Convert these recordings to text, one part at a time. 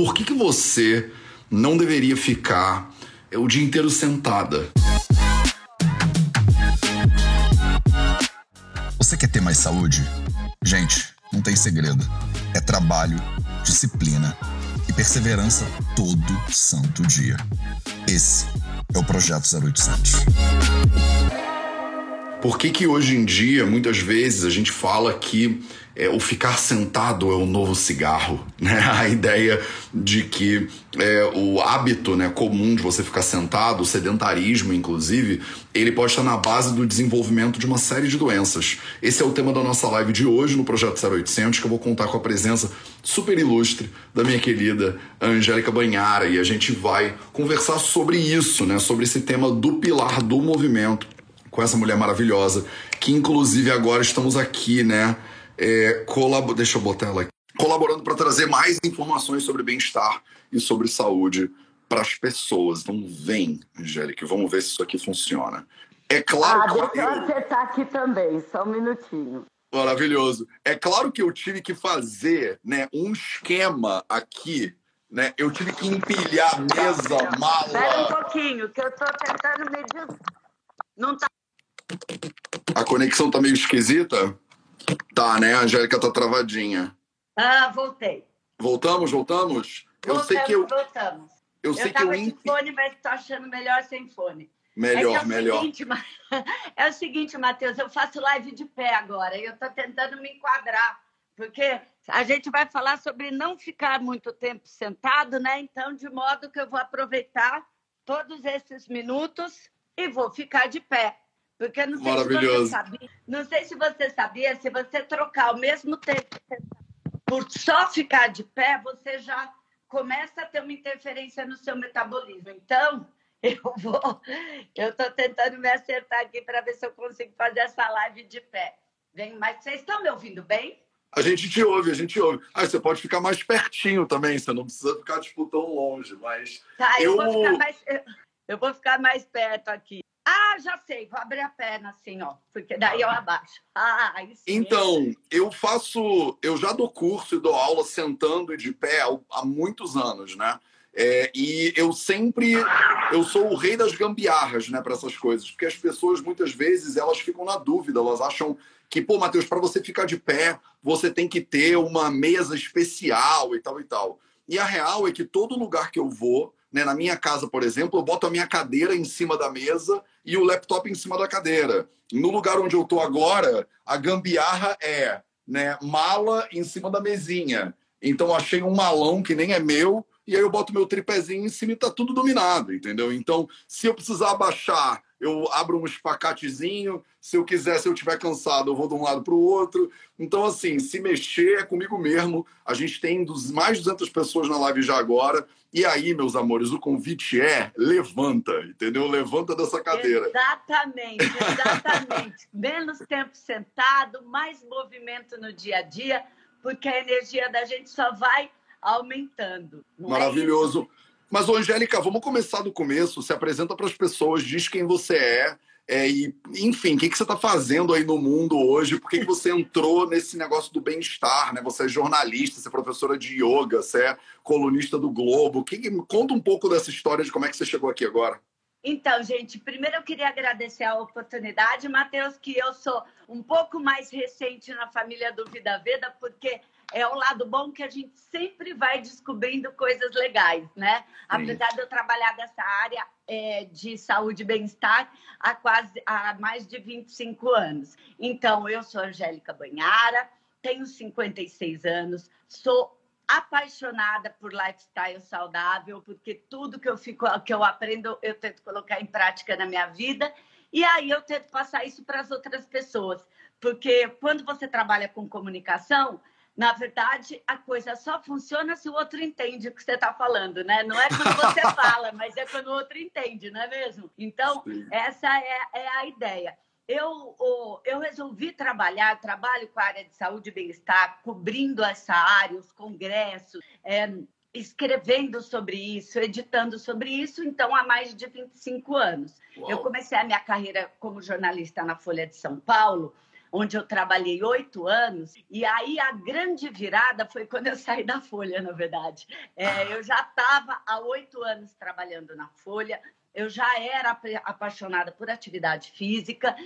Por que, que você não deveria ficar é, o dia inteiro sentada? Você quer ter mais saúde? Gente, não tem segredo. É trabalho, disciplina e perseverança todo santo dia. Esse é o Projeto 0800. Por que, que hoje em dia, muitas vezes, a gente fala que é, o ficar sentado é o novo cigarro, né? A ideia de que é, o hábito né, comum de você ficar sentado, o sedentarismo, inclusive, ele pode estar na base do desenvolvimento de uma série de doenças. Esse é o tema da nossa live de hoje no Projeto 0800, que eu vou contar com a presença super ilustre da minha querida Angélica Banhara, e a gente vai conversar sobre isso, né? Sobre esse tema do pilar do movimento com essa mulher maravilhosa, que inclusive agora estamos aqui, né? É, colab... Deixa eu botar ela aqui. Colaborando para trazer mais informações sobre bem-estar e sobre saúde para as pessoas. Então vem, Angélica, vamos ver se isso aqui funciona. É claro ah, que. Deixa eu acertar aqui também, só um minutinho. Maravilhoso. É claro que eu tive que fazer né, um esquema aqui né? Eu tive que empilhar mesa, mala. Espera um pouquinho, que eu estou tentando medir. Não tá a conexão tá meio esquisita? Tá, né? A Angélica tá travadinha. Ah, voltei. Voltamos, voltamos? Voltamos, eu sei que eu. Voltamos. Eu, eu sei que eu. sem fone, mas tô achando melhor sem fone. Melhor, é, é melhor. Seguinte, é o seguinte, Matheus, eu faço live de pé agora e eu tô tentando me enquadrar, porque a gente vai falar sobre não ficar muito tempo sentado, né? Então, de modo que eu vou aproveitar todos esses minutos e vou ficar de pé. Porque não sei Maravilhoso. se você sabia, não sei se você sabia, se você trocar ao mesmo tempo por só ficar de pé, você já começa a ter uma interferência no seu metabolismo. Então, eu vou, eu estou tentando me acertar aqui para ver se eu consigo fazer essa live de pé. Vem, mas vocês estão me ouvindo bem? A gente te ouve, a gente ouve. Ah, você pode ficar mais pertinho também, você não precisa ficar tipo tão longe, mas tá, eu... eu vou ficar mais eu vou ficar mais perto aqui. Já sei, vou abrir a perna assim, ó, porque daí eu abaixo. Ah, Então, eu faço, eu já dou curso e dou aula sentando e de pé há muitos anos, né? É, e eu sempre, eu sou o rei das gambiarras, né, para essas coisas, porque as pessoas muitas vezes elas ficam na dúvida, elas acham que, pô, Matheus, para você ficar de pé, você tem que ter uma mesa especial e tal e tal. E a real é que todo lugar que eu vou, né, na minha casa, por exemplo, eu boto a minha cadeira em cima da mesa e o laptop em cima da cadeira. No lugar onde eu estou agora, a gambiarra é né, mala em cima da mesinha. Então achei um malão que nem é meu e aí eu boto meu tripézinho em cima e tá tudo dominado, entendeu? Então, se eu precisar abaixar eu abro um espacatezinho. Se eu quiser, se eu estiver cansado, eu vou de um lado para o outro. Então, assim, se mexer é comigo mesmo. A gente tem dos, mais de 200 pessoas na live já agora. E aí, meus amores, o convite é levanta, entendeu? Levanta dessa cadeira. Exatamente, exatamente. Menos tempo sentado, mais movimento no dia a dia, porque a energia da gente só vai aumentando. É Maravilhoso. É mas, Angélica, vamos começar do começo. Se apresenta para as pessoas, diz quem você é. É, e, enfim, o que, que você está fazendo aí no mundo hoje? Por que, que você entrou nesse negócio do bem-estar? Né? Você é jornalista, você é professora de yoga, você é colunista do Globo. Que, conta um pouco dessa história de como é que você chegou aqui agora. Então, gente, primeiro eu queria agradecer a oportunidade, Matheus, que eu sou um pouco mais recente na família do Vida Veda, porque é o lado bom que a gente sempre vai descobrindo coisas legais, né? Apesar de eu trabalhar nessa área é, de saúde e bem-estar há quase há mais de 25 anos. Então, eu sou Angélica Banhara, tenho 56 anos, sou apaixonada por lifestyle saudável, porque tudo que eu fico, que eu aprendo, eu tento colocar em prática na minha vida. E aí eu tento passar isso para as outras pessoas, porque quando você trabalha com comunicação, na verdade, a coisa só funciona se o outro entende o que você está falando, né? Não é quando você fala, mas é quando o outro entende, não é mesmo? Então, Sim. essa é, é, a ideia. Eu, eu resolvi trabalhar, trabalho com a área de saúde e bem-estar, cobrindo essa área, os congressos, é, escrevendo sobre isso, editando sobre isso, então há mais de 25 anos. Eu comecei a minha carreira como jornalista na Folha de São Paulo, onde eu trabalhei oito anos. E aí a grande virada foi quando eu saí da Folha, na verdade. É, eu já estava há oito anos trabalhando na Folha, eu já era apaixonada por atividade física,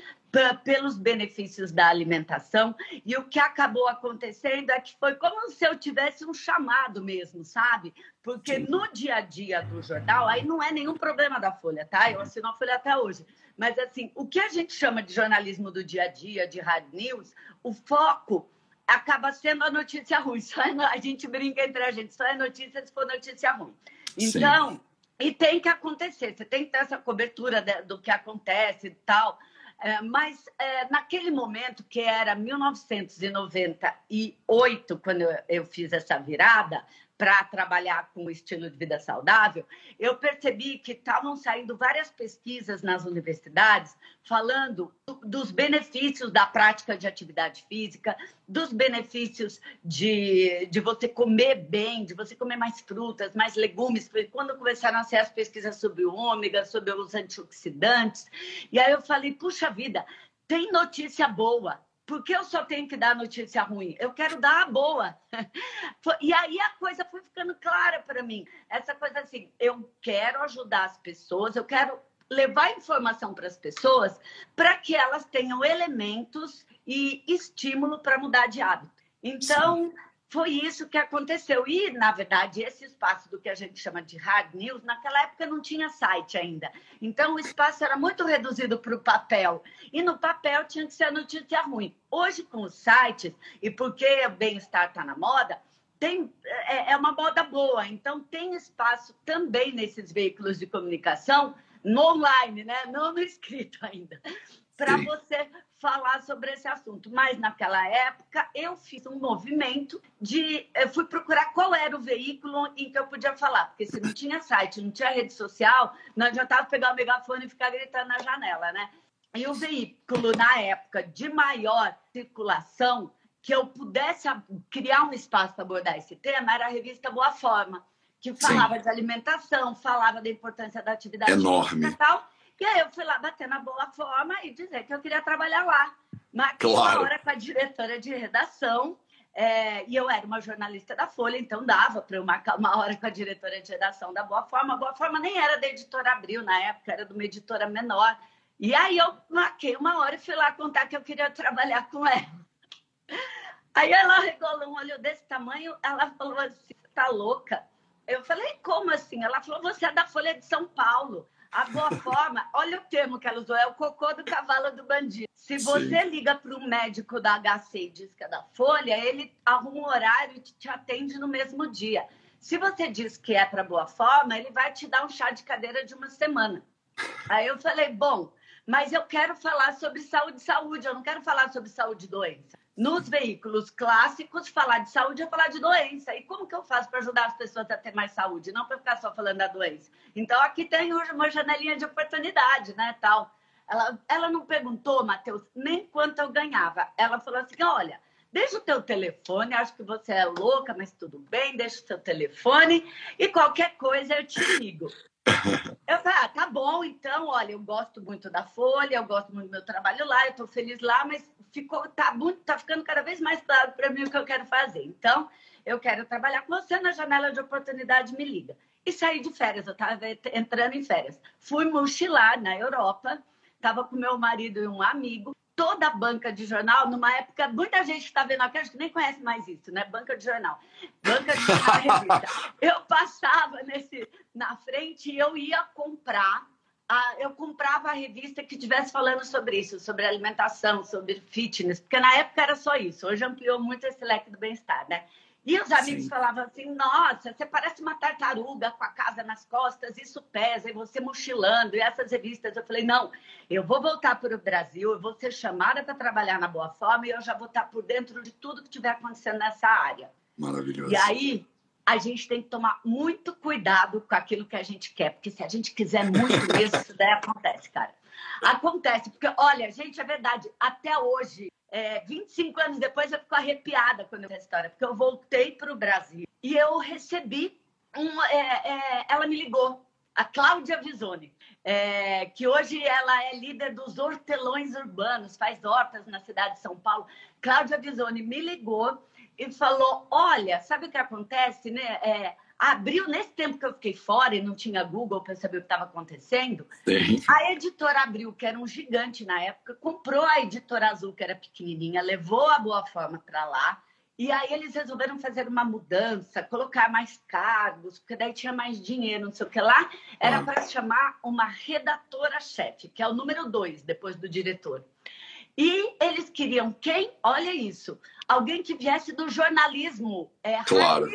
pelos benefícios da alimentação, e o que acabou acontecendo é que foi como se eu tivesse um chamado mesmo, sabe? Porque Sim. no dia a dia do jornal, aí não é nenhum problema da Folha, tá? Eu assino a Folha até hoje. Mas, assim, o que a gente chama de jornalismo do dia a dia, de hard news, o foco acaba sendo a notícia ruim. Só é, a gente brinca entre a gente, só é notícia se for notícia ruim. Então. Sim e tem que acontecer, você tem que ter essa cobertura do que acontece e tal. É, mas é, naquele momento, que era 1998, quando eu, eu fiz essa virada, para trabalhar com o estilo de vida saudável, eu percebi que estavam saindo várias pesquisas nas universidades falando dos benefícios da prática de atividade física, dos benefícios de, de você comer bem, de você comer mais frutas, mais legumes. Quando começaram a ser as pesquisas sobre o ômega, sobre os antioxidantes, e aí eu falei, puxa vida, tem notícia boa por que eu só tenho que dar notícia ruim? Eu quero dar a boa. E aí a coisa foi ficando clara para mim. Essa coisa assim, eu quero ajudar as pessoas, eu quero levar informação para as pessoas para que elas tenham elementos e estímulo para mudar de hábito. Então, Sim foi isso que aconteceu. E, na verdade, esse espaço do que a gente chama de hard news, naquela época não tinha site ainda. Então, o espaço era muito reduzido para o papel. E no papel tinha que ser a notícia ruim. Hoje, com os sites, e porque o bem-estar está na moda, tem, é, é uma moda boa. Então, tem espaço também nesses veículos de comunicação, no online, né? não no escrito ainda, para você falar sobre esse assunto. Mas naquela época eu fiz um movimento de eu fui procurar qual era o veículo em que eu podia falar, porque se não tinha site, não tinha rede social, não adiantava pegar o megafone e ficar gritando na janela, né? E o veículo na época de maior circulação que eu pudesse criar um espaço para abordar esse tema era a revista Boa Forma, que falava Sim. de alimentação, falava da importância da atividade Enorme. e tal. E aí eu fui lá bater na boa forma e dizer que eu queria trabalhar lá. Marquei claro. uma hora com a diretora de redação, é, e eu era uma jornalista da Folha, então dava para eu marcar uma hora com a diretora de redação da Boa Forma. A Boa Forma nem era da editora Abril na época, era de uma editora menor. E aí eu marquei uma hora e fui lá contar que eu queria trabalhar com ela. Aí ela regolou um olho desse tamanho, ela falou assim: tá louca? Eu falei, como assim? Ela falou, você é da Folha de São Paulo. A boa forma, olha o termo que ela usou, é o cocô do cavalo do bandido. Se você Sim. liga para um médico da HC e diz que é da Folha, ele arruma um horário e te atende no mesmo dia. Se você diz que é para boa forma, ele vai te dar um chá de cadeira de uma semana. Aí eu falei, bom, mas eu quero falar sobre saúde saúde, eu não quero falar sobre saúde e doença nos veículos clássicos, falar de saúde é falar de doença. E como que eu faço para ajudar as pessoas a ter mais saúde? Não para ficar só falando da doença. Então, aqui tem uma janelinha de oportunidade, né, tal. Ela, ela não perguntou, Matheus, nem quanto eu ganhava. Ela falou assim, olha, deixa o teu telefone, acho que você é louca, mas tudo bem, deixa o teu telefone e qualquer coisa eu te ligo. Eu falei, ah, tá bom, então, olha, eu gosto muito da Folha, eu gosto muito do meu trabalho lá, eu estou feliz lá, mas ficou, tá, muito, tá ficando cada vez mais claro para mim o que eu quero fazer. Então, eu quero trabalhar com você na janela de oportunidade, me liga. E saí de férias, eu estava entrando em férias. Fui mochilar na Europa, estava com meu marido e um amigo, toda a banca de jornal, numa época, muita gente está vendo aqui, acho que nem conhece mais isso, né? Banca de jornal. Banca de jornal revista. Eu passava nesse, na frente e eu ia comprar. A, eu comprava a revista que estivesse falando sobre isso, sobre alimentação, sobre fitness, porque na época era só isso. Hoje ampliou muito esse leque do bem-estar, né? E os amigos Sim. falavam assim: nossa, você parece uma tartaruga com a casa nas costas, isso pesa, e você mochilando, e essas revistas. Eu falei: não, eu vou voltar para o Brasil, eu vou ser chamada para trabalhar na Boa Forma e eu já vou estar por dentro de tudo que estiver acontecendo nessa área. Maravilhoso. E aí, a gente tem que tomar muito cuidado com aquilo que a gente quer, porque se a gente quiser muito mesmo, isso daí acontece, cara. Acontece, porque, olha, gente, é verdade, até hoje é, 25 anos depois eu fico arrepiada quando eu essa história, porque eu voltei para o Brasil e eu recebi um. É, é, ela me ligou a Cláudia Visoni, é, que hoje ela é líder dos hortelões urbanos, faz hortas na cidade de São Paulo. Cláudia Visoni me ligou e falou: Olha, sabe o que acontece, né? Abriu nesse tempo que eu fiquei fora e não tinha Google para saber o que estava acontecendo. Sim. A editora Abril, que era um gigante na época, comprou a editora Azul, que era pequenininha, levou a Boa Forma para lá. E aí eles resolveram fazer uma mudança, colocar mais cargos, porque daí tinha mais dinheiro, não sei o que lá. Era ah. para chamar uma redatora-chefe, que é o número dois depois do diretor. E eles queriam quem? Olha isso, alguém que viesse do jornalismo. É, claro.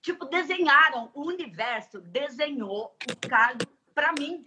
Tipo, desenharam o universo, desenhou o cargo para mim.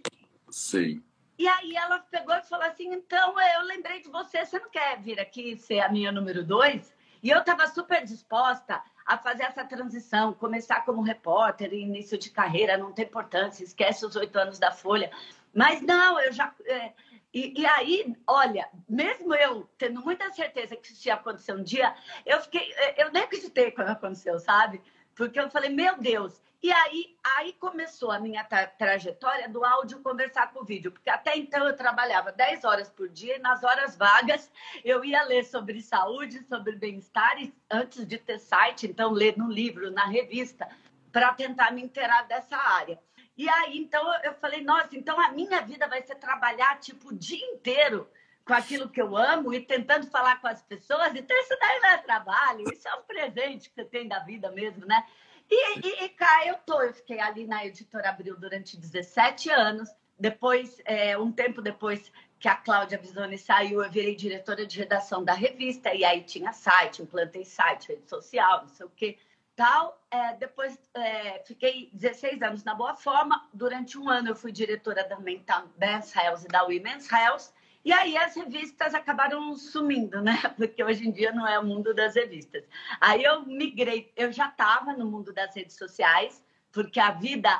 Sim. E aí ela pegou e falou assim: então eu lembrei de você, você não quer vir aqui ser a minha número dois? E eu estava super disposta a fazer essa transição, começar como repórter, início de carreira, não tem importância, esquece os oito anos da Folha. Mas não, eu já. É... E, e, aí, olha, mesmo eu tendo muita certeza que isso ia acontecer um dia, eu fiquei, eu nem acreditei quando aconteceu, sabe? Porque eu falei, meu Deus, e aí, aí começou a minha tra trajetória do áudio conversar com o vídeo, porque até então eu trabalhava 10 horas por dia e nas horas vagas eu ia ler sobre saúde, sobre bem-estar, antes de ter site, então ler no livro, na revista, para tentar me inteirar dessa área. E aí, então, eu falei, nossa, então a minha vida vai ser trabalhar, tipo, o dia inteiro com aquilo que eu amo e tentando falar com as pessoas. Então, isso daí não é trabalho, isso é um presente que você tem da vida mesmo, né? E, e, e cá eu tô. Eu fiquei ali na Editora Abril durante 17 anos. Depois, é, um tempo depois que a Cláudia Bisoni saiu, eu virei diretora de redação da revista. E aí tinha site, implantei site, rede social, não sei o quê. Tal. É, depois, é, fiquei 16 anos na Boa Forma. Durante um ano, eu fui diretora da Mental Health e da Women's Health. E aí as revistas acabaram sumindo, né? Porque hoje em dia não é o mundo das revistas. Aí eu migrei, eu já estava no mundo das redes sociais, porque a vida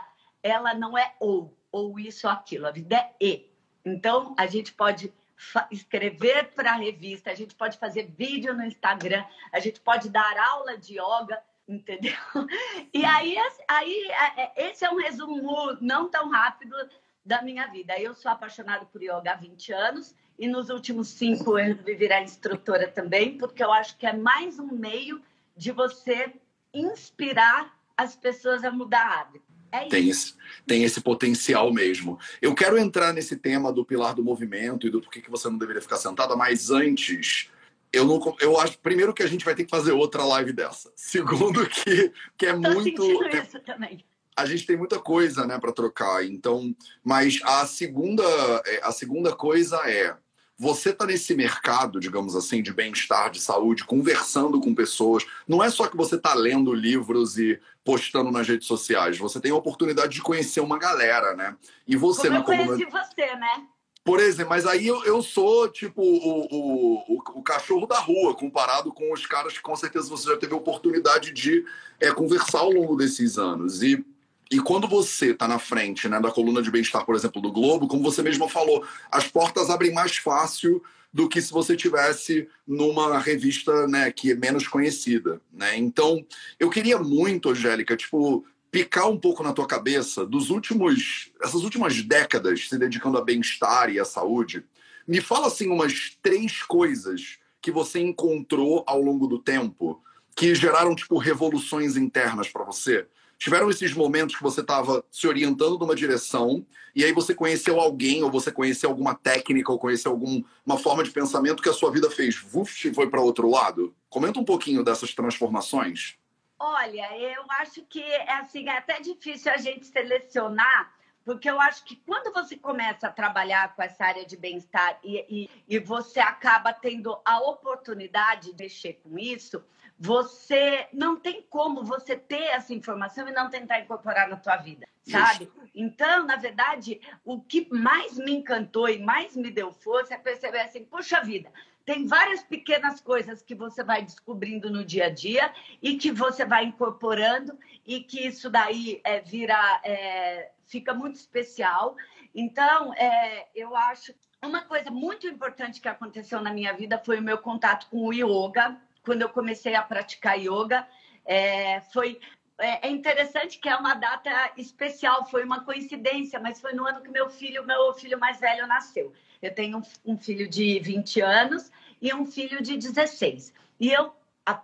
ela não é ou, ou isso ou aquilo, a vida é e. Então a gente pode escrever para a revista, a gente pode fazer vídeo no Instagram, a gente pode dar aula de yoga, entendeu? E aí, aí é, esse é um resumo não tão rápido da minha vida. Eu sou apaixonada por yoga há 20 anos e nos últimos cinco eu resolvi virar instrutora também, porque eu acho que é mais um meio de você inspirar as pessoas a mudar hábito. É tem, esse, tem esse potencial mesmo. Eu quero entrar nesse tema do pilar do movimento e do porquê que você não deveria ficar sentada, mas antes, eu não eu acho primeiro que a gente vai ter que fazer outra live dessa. Segundo que, que é Tô muito. Isso também a gente tem muita coisa, né, para trocar. Então, mas a segunda, é, a segunda coisa é você está nesse mercado, digamos assim, de bem-estar, de saúde, conversando com pessoas. Não é só que você está lendo livros e postando nas redes sociais. Você tem a oportunidade de conhecer uma galera, né? E você Como eu conheci você, né? Por exemplo, mas aí eu, eu sou tipo o, o, o, o, cachorro da rua, comparado com os caras que com certeza você já teve a oportunidade de é, conversar ao longo desses anos. E e quando você está na frente né, da coluna de bem-estar, por exemplo, do Globo, como você mesmo falou, as portas abrem mais fácil do que se você tivesse numa revista né, que é menos conhecida. Né? Então, eu queria muito, Angélica, tipo, picar um pouco na tua cabeça dos últimos, essas últimas décadas se dedicando a bem-estar e à saúde. Me fala assim umas três coisas que você encontrou ao longo do tempo que geraram tipo revoluções internas para você tiveram esses momentos que você estava se orientando numa direção e aí você conheceu alguém ou você conheceu alguma técnica ou conheceu alguma forma de pensamento que a sua vida fez vuf, e foi para outro lado? Comenta um pouquinho dessas transformações. Olha, eu acho que é assim, é até difícil a gente selecionar, porque eu acho que quando você começa a trabalhar com essa área de bem-estar e, e, e você acaba tendo a oportunidade de mexer com isso, você não tem como você ter essa informação e não tentar incorporar na tua vida, sabe? Isso. Então, na verdade, o que mais me encantou e mais me deu força é perceber assim, puxa vida, tem várias pequenas coisas que você vai descobrindo no dia a dia e que você vai incorporando e que isso daí é, vira, é, fica muito especial. Então, é, eu acho uma coisa muito importante que aconteceu na minha vida foi o meu contato com o yoga quando eu comecei a praticar yoga, é, foi é, é interessante que é uma data especial, foi uma coincidência, mas foi no ano que meu filho, meu filho mais velho, nasceu. Eu tenho um, filho de 20 anos e um filho de 16. E eu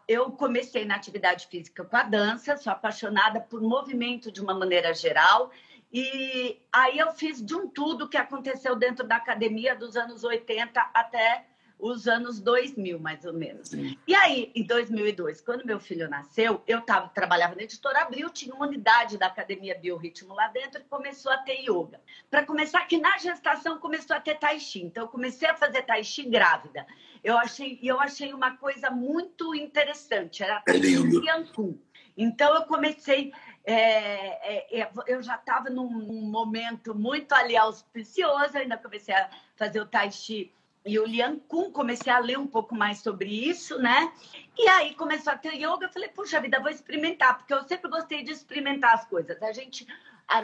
eu comecei na atividade física com a dança, sou apaixonada por movimento de uma maneira geral. E aí eu fiz de um tudo que aconteceu dentro da academia dos anos 80 até os anos 2000, mais ou menos. Sim. E aí, em 2002, quando meu filho nasceu, eu tava, trabalhava na Editora Abril, tinha uma unidade da Academia Biorritmo lá dentro e começou a ter yoga. Para começar, que na gestação começou a ter tai chi. Então, eu comecei a fazer tai chi grávida. Eu achei, eu achei uma coisa muito interessante. Era é lindo. Yankun. Então, eu comecei é, é, é eu já estava num, num, momento muito ali auspicioso, ainda comecei a fazer o tai chi e o Lian Kun, comecei a ler um pouco mais sobre isso, né? E aí começou a ter yoga, eu falei, puxa vida, vou experimentar, porque eu sempre gostei de experimentar as coisas. A gente,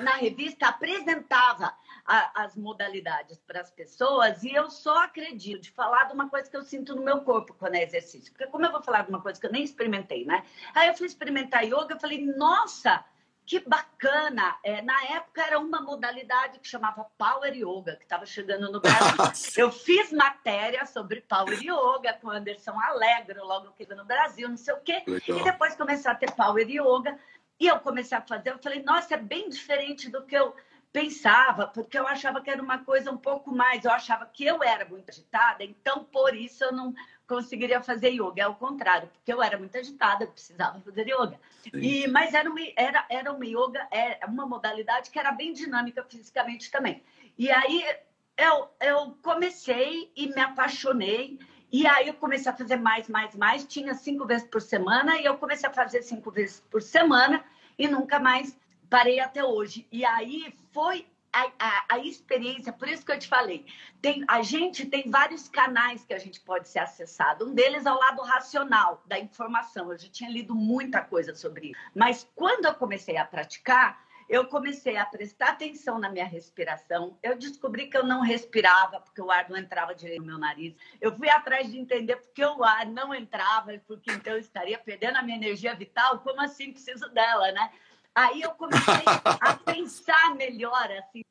na revista, apresentava a, as modalidades para as pessoas e eu só acredito de falar de uma coisa que eu sinto no meu corpo quando é exercício. Porque como eu vou falar de uma coisa que eu nem experimentei, né? Aí eu fui experimentar yoga, eu falei, nossa, que bacana! É, na época era uma modalidade que chamava Power Yoga, que estava chegando no Brasil. Eu fiz matéria sobre Power Yoga com Anderson Alegro, logo que no Brasil, não sei o quê. Legal. E depois começou a ter Power Yoga. E eu comecei a fazer, eu falei, nossa, é bem diferente do que eu pensava, porque eu achava que era uma coisa um pouco mais, eu achava que eu era muito agitada, então por isso eu não conseguiria fazer yoga, é o contrário, porque eu era muito agitada, eu precisava fazer yoga. E, mas era uma, era, era uma yoga, é uma modalidade que era bem dinâmica fisicamente também. E aí eu, eu comecei e me apaixonei, e aí eu comecei a fazer mais, mais, mais, tinha cinco vezes por semana, e eu comecei a fazer cinco vezes por semana, e nunca mais parei até hoje. E aí foi a, a, a, experiência, por isso que eu te falei, tem, a gente tem vários canais que a gente pode ser acessado. Um deles é o lado racional da informação. Eu já tinha lido muita coisa sobre isso. Mas quando eu comecei a praticar, eu comecei a prestar atenção na minha respiração. Eu descobri que eu não respirava porque o ar não entrava direito no meu nariz. Eu fui atrás de entender porque o ar não entrava, porque então eu estaria perdendo a minha energia vital. Como assim preciso dela, né? Aí eu comecei a pensar melhor, assim,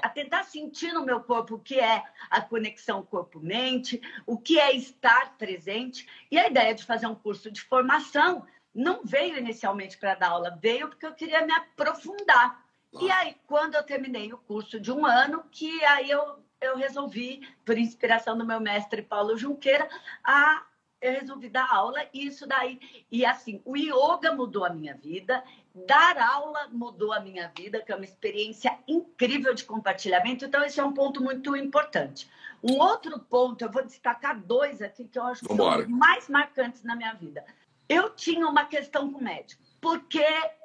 a tentar sentir no meu corpo o que é a conexão corpo-mente, o que é estar presente. E a ideia de fazer um curso de formação não veio inicialmente para dar aula, veio porque eu queria me aprofundar. E aí, quando eu terminei o curso de um ano, que aí eu, eu resolvi, por inspiração do meu mestre Paulo Junqueira, a eu resolvi dar aula e isso daí. E assim, o yoga mudou a minha vida, dar aula mudou a minha vida, que é uma experiência incrível de compartilhamento. Então, esse é um ponto muito importante. Um outro ponto, eu vou destacar dois aqui que eu acho que Vambora. são mais marcantes na minha vida. Eu tinha uma questão com o médico, porque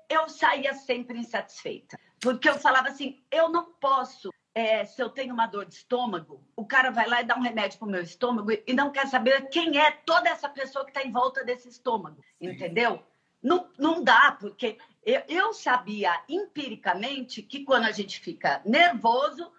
eu saía sempre insatisfeita. Porque eu falava assim, eu não posso é, se eu tenho uma dor de estômago, o cara vai lá e dá um remédio para o meu estômago e não quer saber quem é toda essa pessoa que está em volta desse estômago, Sim. entendeu? Não, não dá, porque eu, eu sabia empiricamente que quando a gente fica nervoso,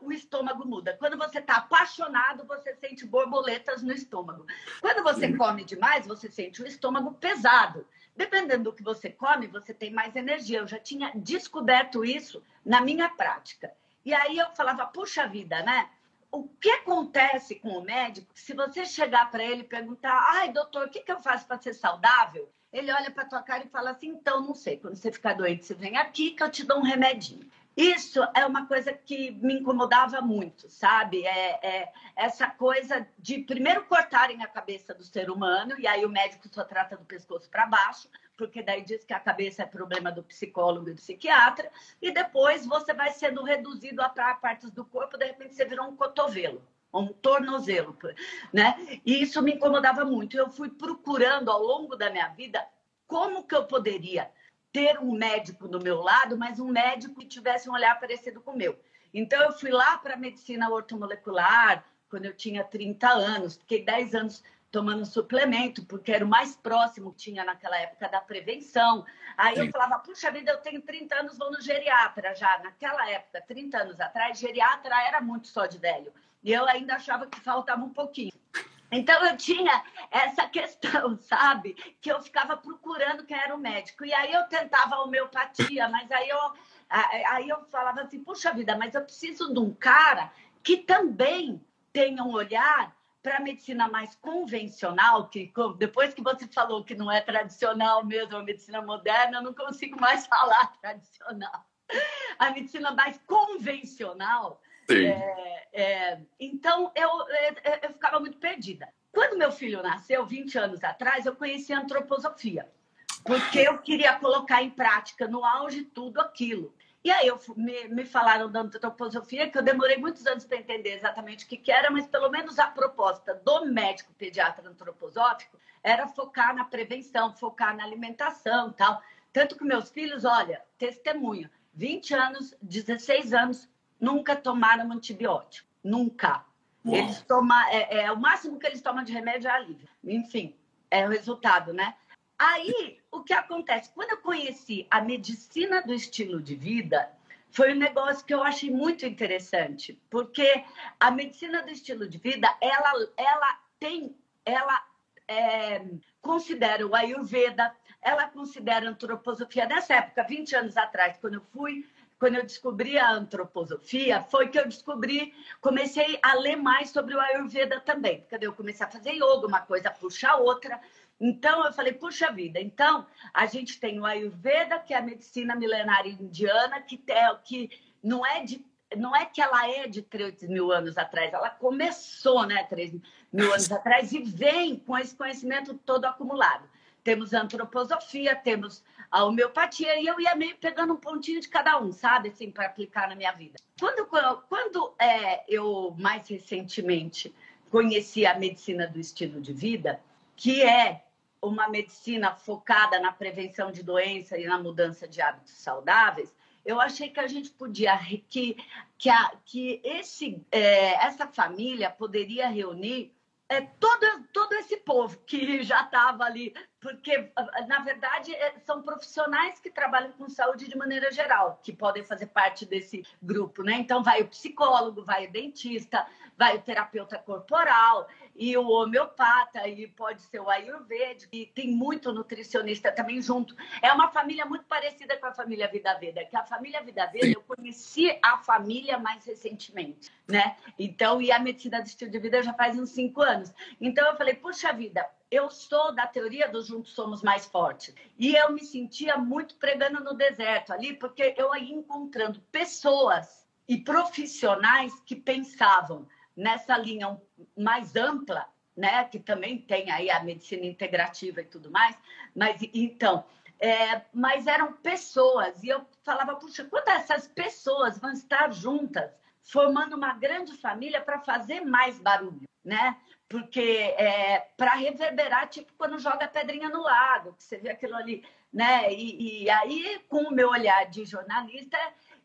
o estômago muda. Quando você está apaixonado, você sente borboletas no estômago. Quando você come demais, você sente o estômago pesado. Dependendo do que você come, você tem mais energia. Eu já tinha descoberto isso na minha prática. E aí eu falava, puxa vida, né? O que acontece com o médico se você chegar para ele e perguntar, ai, doutor, o que, que eu faço para ser saudável? Ele olha para tua cara e fala assim, então, não sei, quando você ficar doente, você vem aqui que eu te dou um remedinho. Isso é uma coisa que me incomodava muito, sabe? É, é, essa coisa de primeiro cortarem a cabeça do ser humano, e aí o médico só trata do pescoço para baixo, porque daí diz que a cabeça é problema do psicólogo e do psiquiatra, e depois você vai sendo reduzido a partes do corpo, de repente você virou um cotovelo um tornozelo, né? E isso me incomodava muito. Eu fui procurando ao longo da minha vida como que eu poderia ter um médico do meu lado, mas um médico que tivesse um olhar parecido com o meu. Então eu fui lá para a medicina ortomolecular quando eu tinha 30 anos, fiquei 10 anos tomando suplemento, porque era o mais próximo que tinha naquela época da prevenção. Aí Sim. eu falava, puxa vida, eu tenho 30 anos, vou no geriatra já. Naquela época, 30 anos atrás, geriatra era muito só de velho. E eu ainda achava que faltava um pouquinho. Então eu tinha essa questão, sabe? Que eu ficava procurando quem era o médico. E aí eu tentava homeopatia, mas aí eu, aí eu falava assim, puxa vida, mas eu preciso de um cara que também tenha um olhar para a medicina mais convencional, que depois que você falou que não é tradicional mesmo a medicina moderna, eu não consigo mais falar tradicional. A medicina mais convencional. É, é, então, eu, eu, eu ficava muito perdida. Quando meu filho nasceu, 20 anos atrás, eu conheci a antroposofia, porque eu queria colocar em prática no auge tudo aquilo. E aí eu, me, me falaram da antroposofia, que eu demorei muitos anos para entender exatamente o que, que era, mas pelo menos a proposta do médico pediatra antroposófico era focar na prevenção, focar na alimentação tal. Tanto que meus filhos, olha, testemunho, 20 anos, 16 anos, nunca tomaram antibiótico. Nunca. Uau. Eles tomam, é, é, o máximo que eles tomam de remédio é alívio. Enfim, é o resultado, né? Aí, o que acontece? Quando eu conheci a medicina do estilo de vida, foi um negócio que eu achei muito interessante, porque a medicina do estilo de vida, ela, ela tem, ela é, considera o Ayurveda, ela considera a antroposofia. Nessa época, 20 anos atrás, quando eu fui, quando eu descobri a antroposofia, foi que eu descobri, comecei a ler mais sobre o Ayurveda também, porque eu comecei a fazer yoga, uma coisa puxa a outra, então, eu falei, puxa vida, então a gente tem o Ayurveda, que é a medicina milenária indiana, que, é, que não, é de, não é que ela é de 3 mil anos atrás, ela começou, né, 3 mil anos atrás, e vem com esse conhecimento todo acumulado. Temos antroposofia, temos a homeopatia, e eu ia meio pegando um pontinho de cada um, sabe, assim, para aplicar na minha vida. Quando, quando é, eu, mais recentemente, conheci a medicina do estilo de vida, que é uma medicina focada na prevenção de doença e na mudança de hábitos saudáveis, eu achei que a gente podia que que, a, que esse é, essa família poderia reunir é, todo todo esse povo que já estava ali porque na verdade é, são profissionais que trabalham com saúde de maneira geral que podem fazer parte desse grupo né? Então vai o psicólogo vai o dentista vai o terapeuta corporal e o homeopata, e pode ser o ayurvédico, e tem muito nutricionista também junto. É uma família muito parecida com a família Vida Veda, que a família Vida Veda, eu conheci a família mais recentemente, né? Então, e a medicina do estilo de vida já faz uns cinco anos. Então, eu falei, puxa vida, eu sou da teoria dos juntos somos mais fortes. E eu me sentia muito pregando no deserto ali, porque eu aí encontrando pessoas e profissionais que pensavam nessa linha mais ampla, né, que também tem aí a medicina integrativa e tudo mais, mas então, é, mas eram pessoas, e eu falava, puxa, quando essas pessoas vão estar juntas, formando uma grande família para fazer mais barulho, né? Porque é, para reverberar, tipo quando joga pedrinha no lago, que você vê aquilo ali, né? E, e aí, com o meu olhar de jornalista,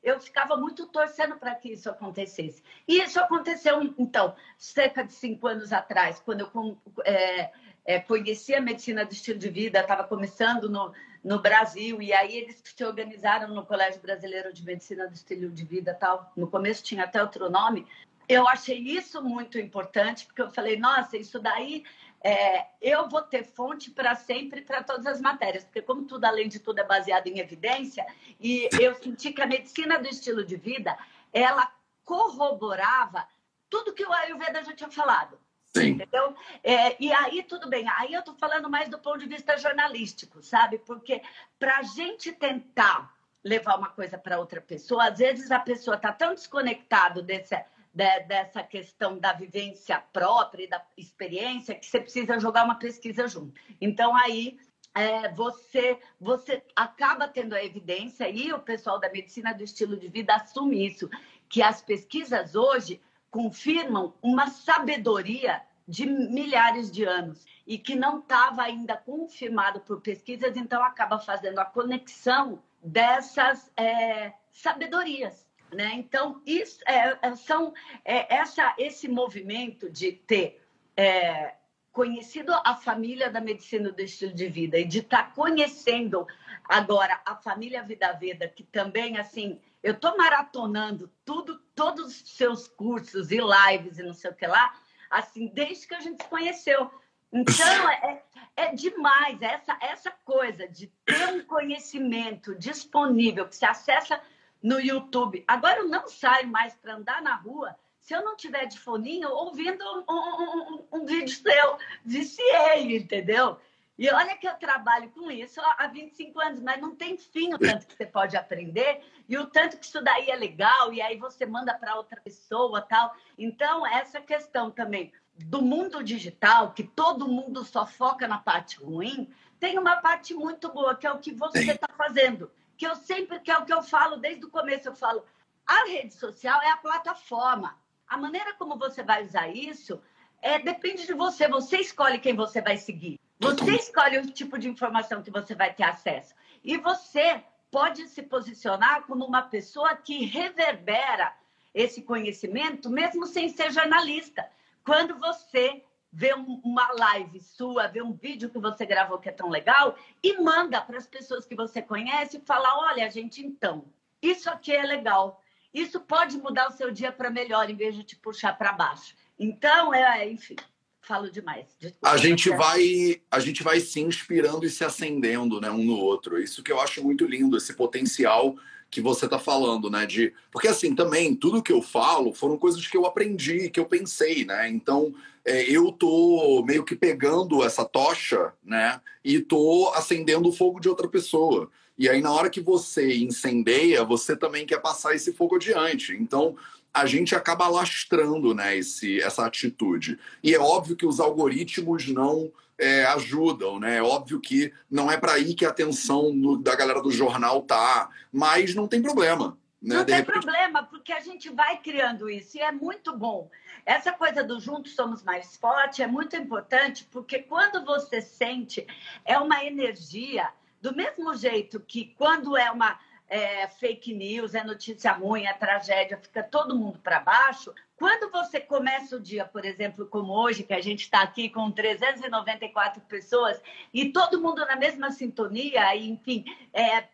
eu ficava muito torcendo para que isso acontecesse. E isso aconteceu, então, cerca de cinco anos atrás, quando eu é, é, conheci a medicina do estilo de vida, estava começando no, no Brasil, e aí eles se organizaram no Colégio Brasileiro de Medicina do Estilo de Vida tal. No começo tinha até outro nome. Eu achei isso muito importante, porque eu falei, nossa, isso daí é, eu vou ter fonte para sempre para todas as matérias, porque como tudo, além de tudo, é baseado em evidência, e eu senti que a medicina do estilo de vida, ela corroborava tudo que o Ayurveda já tinha falado. Sim. Entendeu? É, e aí, tudo bem. Aí eu estou falando mais do ponto de vista jornalístico, sabe? Porque para a gente tentar levar uma coisa para outra pessoa, às vezes a pessoa está tão desconectado desse, de, dessa questão da vivência própria e da experiência que você precisa jogar uma pesquisa junto. Então, aí é, você, você acaba tendo a evidência, e o pessoal da medicina do estilo de vida assume isso, que as pesquisas hoje confirmam uma sabedoria de milhares de anos e que não estava ainda confirmado por pesquisas, então acaba fazendo a conexão dessas é, sabedorias. Né? Então, isso, é, é, são, é, essa, esse movimento de ter é, conhecido a família da medicina do estilo de vida e de estar tá conhecendo agora a família Vida Veda, que também, assim, eu estou maratonando tudo, todos os seus cursos e lives e não sei o que lá, assim, desde que a gente se conheceu. Então, é, é demais essa, essa coisa de ter um conhecimento disponível que se acessa no YouTube. Agora eu não saio mais para andar na rua se eu não tiver de foninho ouvindo um, um, um, um vídeo seu. Viciei, entendeu? E olha que eu trabalho com isso há 25 anos, mas não tem fim o tanto que você pode aprender e o tanto que isso daí é legal, e aí você manda para outra pessoa tal. Então, essa questão também do mundo digital, que todo mundo só foca na parte ruim, tem uma parte muito boa, que é o que você está fazendo. Que eu sempre, que é o que eu falo desde o começo, eu falo, a rede social é a plataforma. A maneira como você vai usar isso é, depende de você. Você escolhe quem você vai seguir. Você escolhe o tipo de informação que você vai ter acesso. E você pode se posicionar como uma pessoa que reverbera esse conhecimento, mesmo sem ser jornalista. Quando você vê uma live sua, vê um vídeo que você gravou que é tão legal e manda para as pessoas que você conhece e fala: olha, gente, então, isso aqui é legal. Isso pode mudar o seu dia para melhor, em vez de te puxar para baixo. Então, é, enfim, falo demais. A gente vai, a gente vai se inspirando e se acendendo, né, um no outro. Isso que eu acho muito lindo, esse potencial que você está falando, né? De porque assim também tudo que eu falo foram coisas que eu aprendi, que eu pensei, né? Então é, eu tô meio que pegando essa tocha, né? E tô acendendo o fogo de outra pessoa. E aí na hora que você incendeia, você também quer passar esse fogo adiante. Então a gente acaba lastrando né, esse, essa atitude. E é óbvio que os algoritmos não é, ajudam, né? É óbvio que não é para aí que a atenção da galera do jornal tá, mas não tem problema. Né? Não tem repente... problema, porque a gente vai criando isso e é muito bom. Essa coisa do juntos somos mais forte é muito importante, porque quando você sente, é uma energia, do mesmo jeito que quando é uma é, fake news, é notícia ruim, é tragédia, fica todo mundo para baixo. Quando você começa o dia, por exemplo, como hoje, que a gente está aqui com 394 pessoas e todo mundo na mesma sintonia, enfim, é,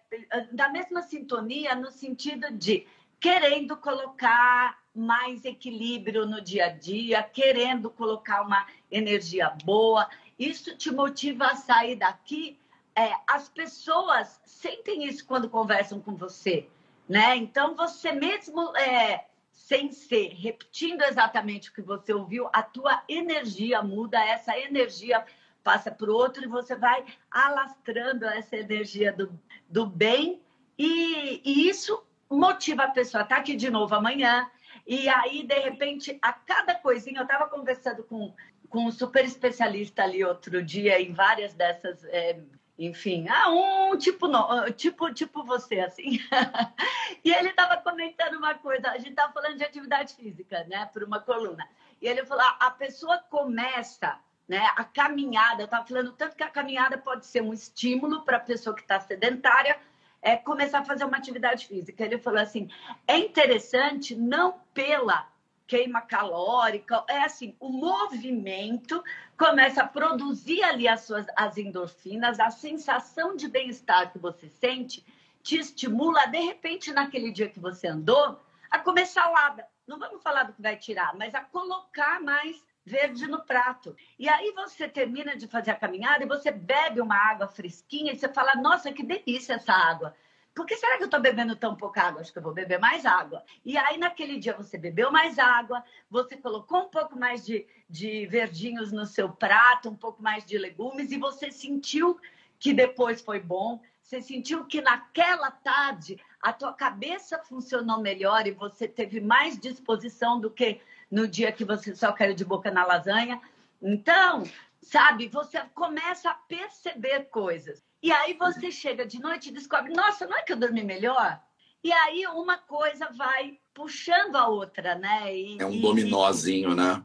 na mesma sintonia no sentido de querendo colocar mais equilíbrio no dia a dia, querendo colocar uma energia boa, isso te motiva a sair daqui é, as pessoas sentem isso quando conversam com você, né? Então, você mesmo, é, sem ser, repetindo exatamente o que você ouviu, a tua energia muda, essa energia passa para o outro e você vai alastrando essa energia do, do bem e, e isso motiva a pessoa. Tá aqui de novo amanhã e aí, de repente, a cada coisinha, eu estava conversando com, com um super especialista ali outro dia em várias dessas é, enfim, ah, um tipo, não, tipo, tipo você, assim. e ele estava comentando uma coisa, a gente estava falando de atividade física, né, por uma coluna. E ele falou, a pessoa começa, né, a caminhada, eu estava falando tanto que a caminhada pode ser um estímulo para a pessoa que está sedentária, é começar a fazer uma atividade física. Ele falou assim, é interessante não pela queima calórica, é assim, o movimento começa a produzir ali as suas as endorfinas, a sensação de bem-estar que você sente te estimula, de repente, naquele dia que você andou, a comer salada. Não vamos falar do que vai tirar, mas a colocar mais verde no prato. E aí você termina de fazer a caminhada e você bebe uma água fresquinha e você fala: "Nossa, que delícia essa água". Por que será que eu estou bebendo tão pouca água? Acho que eu vou beber mais água. E aí, naquele dia, você bebeu mais água, você colocou um pouco mais de, de verdinhos no seu prato, um pouco mais de legumes, e você sentiu que depois foi bom. Você sentiu que naquela tarde a tua cabeça funcionou melhor e você teve mais disposição do que no dia que você só caiu de boca na lasanha. Então, sabe, você começa a perceber coisas. E aí você chega de noite e descobre, nossa, não é que eu dormi melhor? E aí uma coisa vai puxando a outra, né? E, é um dominózinho, né?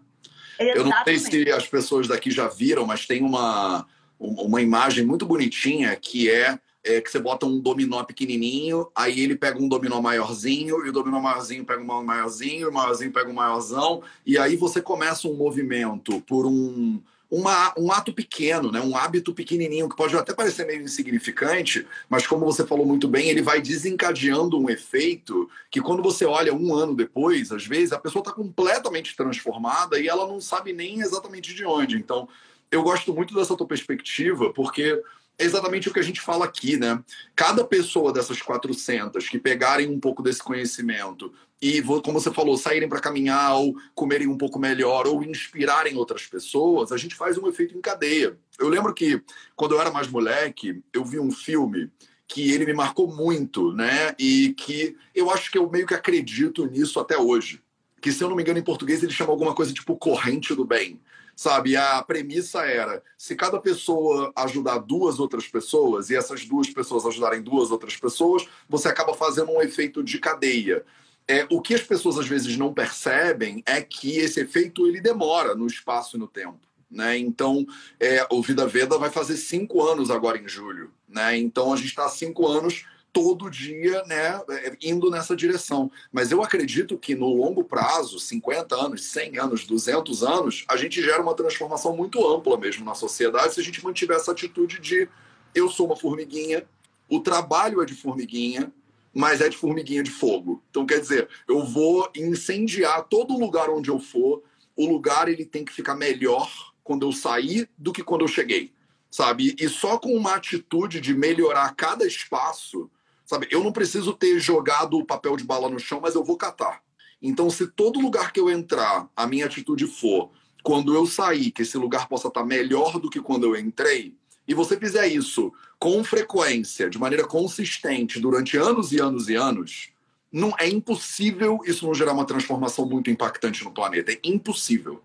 Exatamente. Eu não sei se as pessoas daqui já viram, mas tem uma, uma imagem muito bonitinha que é, é, que você bota um dominó pequenininho, aí ele pega um dominó maiorzinho, e o dominó maiorzinho pega um maiorzinho, o maiorzinho pega um maiorzão, e aí você começa um movimento por um uma, um ato pequeno, né? um hábito pequenininho, que pode até parecer meio insignificante, mas como você falou muito bem, ele vai desencadeando um efeito que quando você olha um ano depois, às vezes a pessoa está completamente transformada e ela não sabe nem exatamente de onde. Então, eu gosto muito dessa tua perspectiva, porque é exatamente o que a gente fala aqui, né? Cada pessoa dessas 400 que pegarem um pouco desse conhecimento e, como você falou, saírem para caminhar ou comerem um pouco melhor ou inspirarem outras pessoas, a gente faz um efeito em cadeia. Eu lembro que, quando eu era mais moleque, eu vi um filme que ele me marcou muito, né? E que eu acho que eu meio que acredito nisso até hoje. Que, se eu não me engano, em português ele chama alguma coisa tipo corrente do bem sabe? A premissa era: se cada pessoa ajudar duas outras pessoas e essas duas pessoas ajudarem duas outras pessoas, você acaba fazendo um efeito de cadeia. É, o que as pessoas às vezes não percebem é que esse efeito ele demora no espaço e no tempo. Né? Então, é, o Vida Veda vai fazer cinco anos agora em julho. Né? Então, a gente está cinco anos todo dia né, é, indo nessa direção. Mas eu acredito que no longo prazo, 50 anos, 100 anos, 200 anos, a gente gera uma transformação muito ampla mesmo na sociedade se a gente mantiver essa atitude de eu sou uma formiguinha, o trabalho é de formiguinha, mas é de formiguinha de fogo. Então, quer dizer, eu vou incendiar todo lugar onde eu for, o lugar ele tem que ficar melhor quando eu sair do que quando eu cheguei, sabe? E só com uma atitude de melhorar cada espaço, Sabe, eu não preciso ter jogado o papel de bala no chão, mas eu vou catar. Então, se todo lugar que eu entrar, a minha atitude for, quando eu sair, que esse lugar possa estar melhor do que quando eu entrei, e você fizer isso com frequência, de maneira consistente, durante anos e anos e anos, não é impossível isso não gerar uma transformação muito impactante no planeta. É impossível.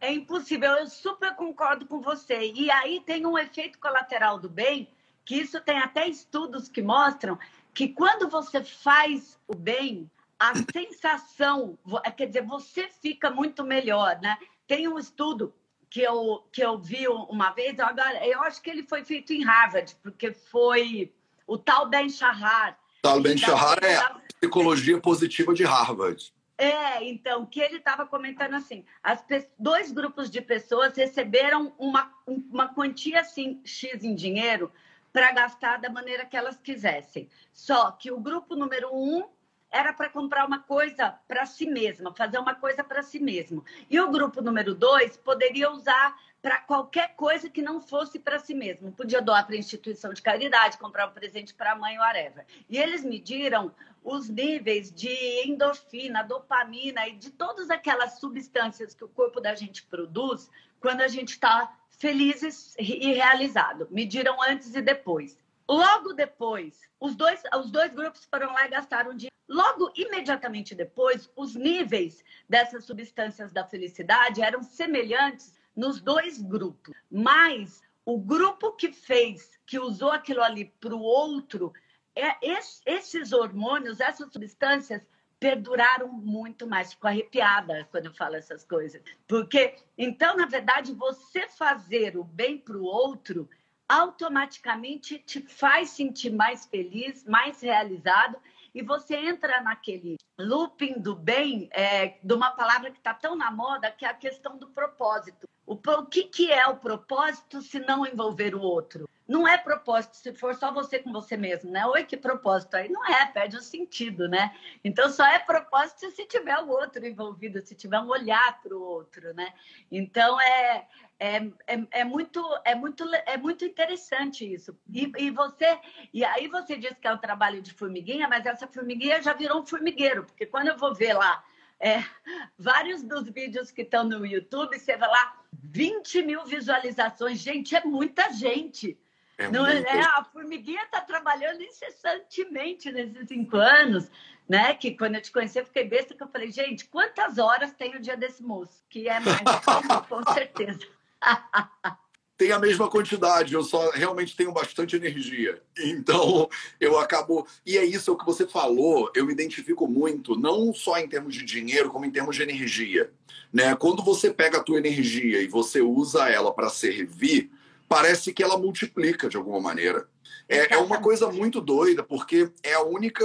É impossível, eu super concordo com você. E aí tem um efeito colateral do bem, que isso tem até estudos que mostram que quando você faz o bem, a sensação, quer dizer, você fica muito melhor, né? Tem um estudo que eu, que eu vi uma vez, agora, eu acho que ele foi feito em Harvard, porque foi o tal Ben Shahar. Tal Ben Shahar é a psicologia positiva de Harvard. É, então, que ele estava comentando assim, as dois grupos de pessoas receberam uma, uma quantia assim, X em dinheiro, para gastar da maneira que elas quisessem. Só que o grupo número um era para comprar uma coisa para si mesma, fazer uma coisa para si mesmo. E o grupo número dois poderia usar para qualquer coisa que não fosse para si mesmo. Podia doar para instituição de caridade, comprar um presente para a mãe, whatever. E eles mediram os níveis de endorfina, dopamina e de todas aquelas substâncias que o corpo da gente produz quando a gente está felizes e realizado. Mediram antes e depois. Logo depois, os dois, os dois grupos foram lá e gastaram dinheiro. Logo, imediatamente depois, os níveis dessas substâncias da felicidade eram semelhantes nos dois grupos. Mas o grupo que fez, que usou aquilo ali para o outro, é, esses hormônios, essas substâncias, perduraram muito mais. Fico arrepiada quando eu falo essas coisas. Porque, então, na verdade, você fazer o bem para o outro automaticamente te faz sentir mais feliz, mais realizado, e você entra naquele looping do bem, é, de uma palavra que está tão na moda, que é a questão do propósito. O, o que, que é o propósito se não envolver o outro? Não é propósito se for só você com você mesmo, né? Oi, que propósito aí? Não é, perde o sentido, né? Então só é propósito se tiver o outro envolvido, se tiver um olhar para o outro, né? Então é, é, é, é, muito é muito é muito interessante isso. E, e você e aí você diz que é um trabalho de formiguinha, mas essa formiguinha já virou um formigueiro, porque quando eu vou ver lá é, vários dos vídeos que estão no YouTube, você vai lá 20 mil visualizações, gente, é muita gente. É não, é, né? A formiguinha está trabalhando incessantemente nesses cinco anos, né? Que quando eu te conheci, eu fiquei besta que eu falei, gente, quantas horas tem o dia desse moço? Que é mais, com certeza. tem a mesma quantidade, eu só realmente tenho bastante energia. Então, eu acabo. E é isso é o que você falou, eu me identifico muito, não só em termos de dinheiro, como em termos de energia. Né? Quando você pega a tua energia e você usa ela para servir, parece que ela multiplica de alguma maneira. É, é uma coisa muito doida, porque é a única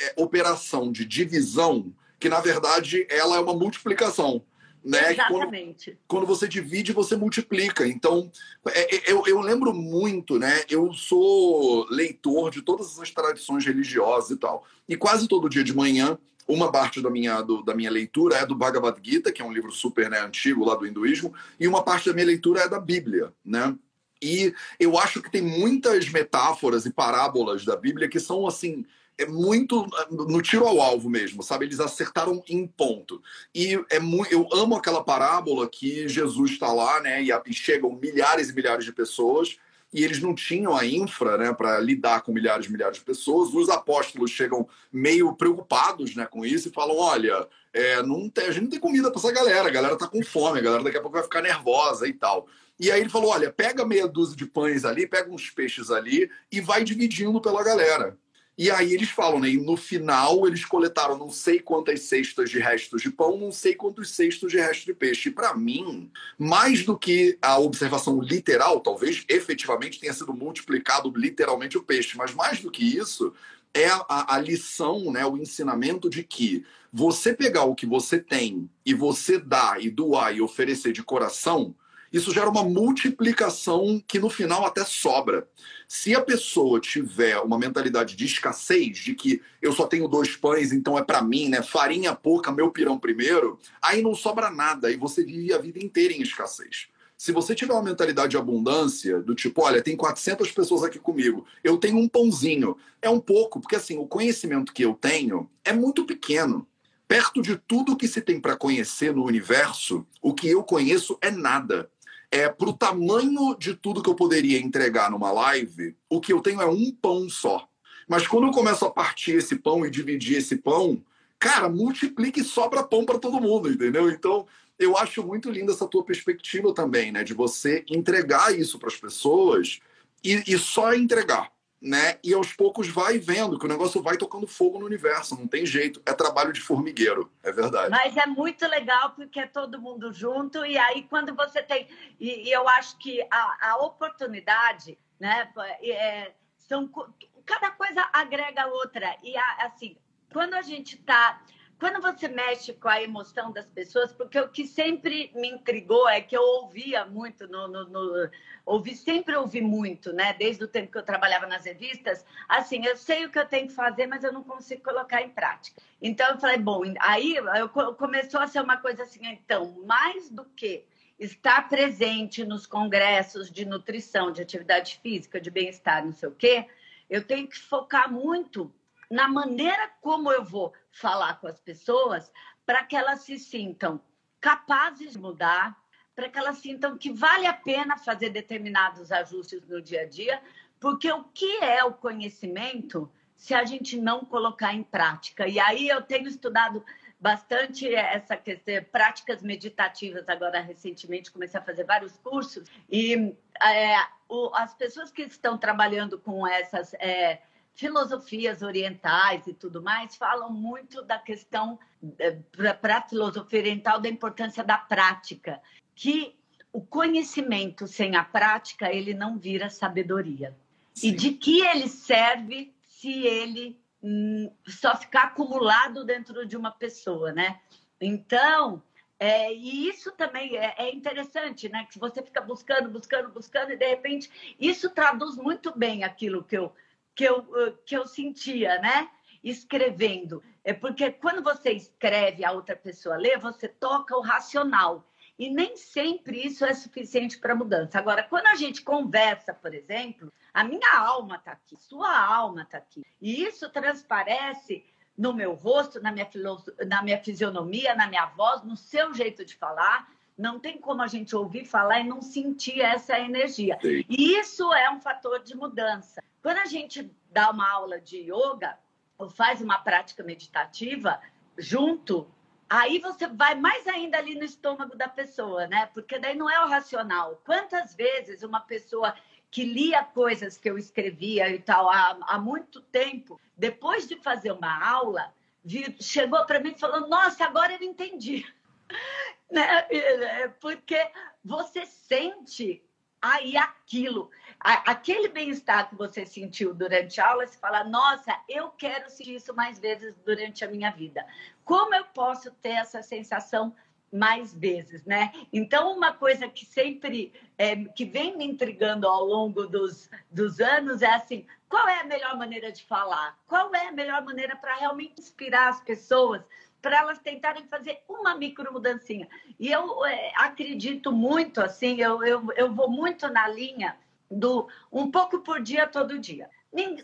é, operação de divisão que, na verdade, ela é uma multiplicação. Né? Exatamente. Quando, quando, você divide, você multiplica. Então, é, é, eu, eu lembro muito, né? Eu sou leitor de todas essas tradições religiosas e tal. E quase todo dia de manhã, uma parte da minha, do, da minha leitura é do Bhagavad Gita, que é um livro super né, antigo lá do hinduísmo, e uma parte da minha leitura é da Bíblia, né? E eu acho que tem muitas metáforas e parábolas da Bíblia que são assim é muito no tiro ao alvo mesmo, sabe? Eles acertaram em ponto. E é muito, eu amo aquela parábola que Jesus está lá, né? E, e, chegam milhares e milhares de pessoas e eles não tinham a infra, né, para lidar com milhares e milhares de pessoas. Os apóstolos chegam meio preocupados, né, com isso e falam: olha, é, não tem, a gente não tem comida para essa galera, a galera tá com fome, a galera daqui a pouco vai ficar nervosa e tal. E aí ele falou: olha, pega meia dúzia de pães ali, pega uns peixes ali e vai dividindo pela galera. E aí eles falam, né? E no final eles coletaram não sei quantas cestas de restos de pão, não sei quantos cestos de restos de peixe. Para mim, mais do que a observação literal, talvez efetivamente tenha sido multiplicado literalmente o peixe, mas mais do que isso, é a, a lição, né? O ensinamento de que você pegar o que você tem e você dar e doar e oferecer de coração, isso gera uma multiplicação que no final até sobra. Se a pessoa tiver uma mentalidade de escassez, de que eu só tenho dois pães, então é para mim, né? Farinha pouca, meu pirão primeiro, aí não sobra nada e você vive a vida inteira em escassez. Se você tiver uma mentalidade de abundância, do tipo, olha, tem 400 pessoas aqui comigo, eu tenho um pãozinho, é um pouco, porque assim, o conhecimento que eu tenho é muito pequeno. Perto de tudo que se tem para conhecer no universo, o que eu conheço é nada é para o tamanho de tudo que eu poderia entregar numa live, o que eu tenho é um pão só. Mas quando eu começo a partir esse pão e dividir esse pão, cara, multiplica e sobra pão para todo mundo, entendeu? Então, eu acho muito linda essa tua perspectiva também, né? De você entregar isso para as pessoas e, e só entregar né? E aos poucos vai vendo que o negócio vai tocando fogo no universo, não tem jeito. É trabalho de formigueiro, é verdade. Mas é muito legal porque é todo mundo junto, e aí quando você tem. E, e eu acho que a, a oportunidade, né? É, são, cada coisa agrega outra. E assim, quando a gente está quando você mexe com a emoção das pessoas, porque o que sempre me intrigou é que eu ouvia muito, no, no, no, ouvi, sempre ouvi muito, né? Desde o tempo que eu trabalhava nas revistas, assim, eu sei o que eu tenho que fazer, mas eu não consigo colocar em prática. Então eu falei, bom, aí eu, começou a ser uma coisa assim, então, mais do que estar presente nos congressos de nutrição, de atividade física, de bem-estar, não sei o quê, eu tenho que focar muito na maneira como eu vou falar com as pessoas para que elas se sintam capazes de mudar, para que elas sintam que vale a pena fazer determinados ajustes no dia a dia, porque o que é o conhecimento se a gente não colocar em prática? E aí eu tenho estudado bastante essa questão, práticas meditativas agora recentemente, comecei a fazer vários cursos, e é, o, as pessoas que estão trabalhando com essas. É, filosofias orientais e tudo mais falam muito da questão, eh, para a filosofia oriental, da importância da prática, que o conhecimento sem a prática, ele não vira sabedoria. Sim. E de que ele serve se ele hum, só ficar acumulado dentro de uma pessoa, né? Então, é, e isso também é, é, interessante, né? Que você fica buscando, buscando, buscando, e de repente isso traduz muito bem aquilo que eu que eu, que eu sentia, né? Escrevendo. É porque quando você escreve a outra pessoa lê, você toca o racional. E nem sempre isso é suficiente para mudança. Agora, quando a gente conversa, por exemplo, a minha alma está aqui, sua alma está aqui. E isso transparece no meu rosto, na minha, na minha fisionomia, na minha voz, no seu jeito de falar. Não tem como a gente ouvir falar e não sentir essa energia. Sim. E isso é um fator de mudança. Quando a gente dá uma aula de yoga ou faz uma prática meditativa junto, aí você vai mais ainda ali no estômago da pessoa, né? Porque daí não é o racional. Quantas vezes uma pessoa que lia coisas que eu escrevia e tal há, há muito tempo, depois de fazer uma aula, chegou para mim e falou: Nossa, agora eu entendi. Né? Porque você sente aí aquilo, aquele bem-estar que você sentiu durante a aula, você fala, nossa, eu quero sentir isso mais vezes durante a minha vida. Como eu posso ter essa sensação mais vezes, né? Então, uma coisa que sempre é, que vem me intrigando ao longo dos, dos anos é assim: qual é a melhor maneira de falar? Qual é a melhor maneira para realmente inspirar as pessoas? Para elas tentarem fazer uma micro mudancinha. E eu é, acredito muito, assim, eu, eu, eu vou muito na linha do um pouco por dia, todo dia.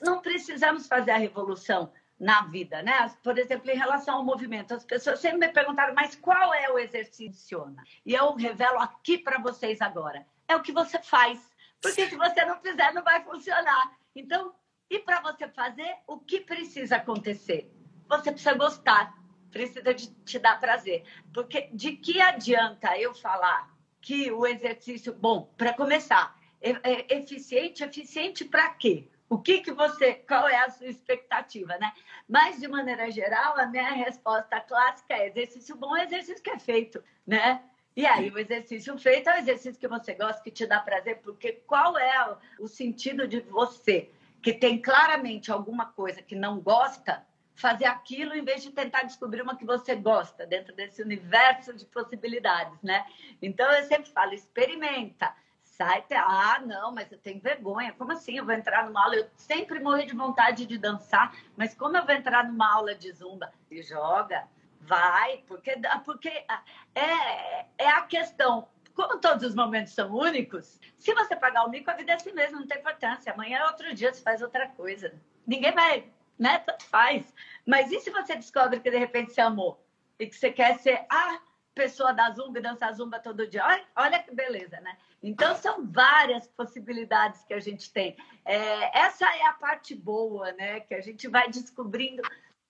Não precisamos fazer a revolução na vida, né? Por exemplo, em relação ao movimento, as pessoas sempre me perguntaram, mas qual é o exercício? E eu revelo aqui para vocês agora. É o que você faz. Porque se você não fizer, não vai funcionar. Então, e para você fazer, o que precisa acontecer? Você precisa gostar, precisa de te dar prazer. Porque de que adianta eu falar que o exercício, bom, para começar, é, eficiente, eficiente para quê? O que, que você, qual é a sua expectativa, né? Mas, de maneira geral, a minha resposta clássica é exercício bom é exercício que é feito, né? E aí, o exercício feito é o exercício que você gosta, que te dá prazer, porque qual é o sentido de você, que tem claramente alguma coisa que não gosta, fazer aquilo em vez de tentar descobrir uma que você gosta, dentro desse universo de possibilidades, né? Então, eu sempre falo, experimenta sai, ah, não, mas eu tenho vergonha. Como assim eu vou entrar numa aula? Eu sempre morri de vontade de dançar, mas como eu vou entrar numa aula de zumba? E joga, vai, porque, porque ah, é, é a questão. Como todos os momentos são únicos, se você pagar o mico, a vida é assim mesmo, não tem importância. Amanhã é outro dia, você faz outra coisa. Ninguém vai, né? Tanto faz. Mas e se você descobre que de repente você amou? E que você quer ser a pessoa da zumba e dançar zumba todo dia? Olha, olha que beleza, né? Então, são várias possibilidades que a gente tem. É, essa é a parte boa, né? Que a gente vai descobrindo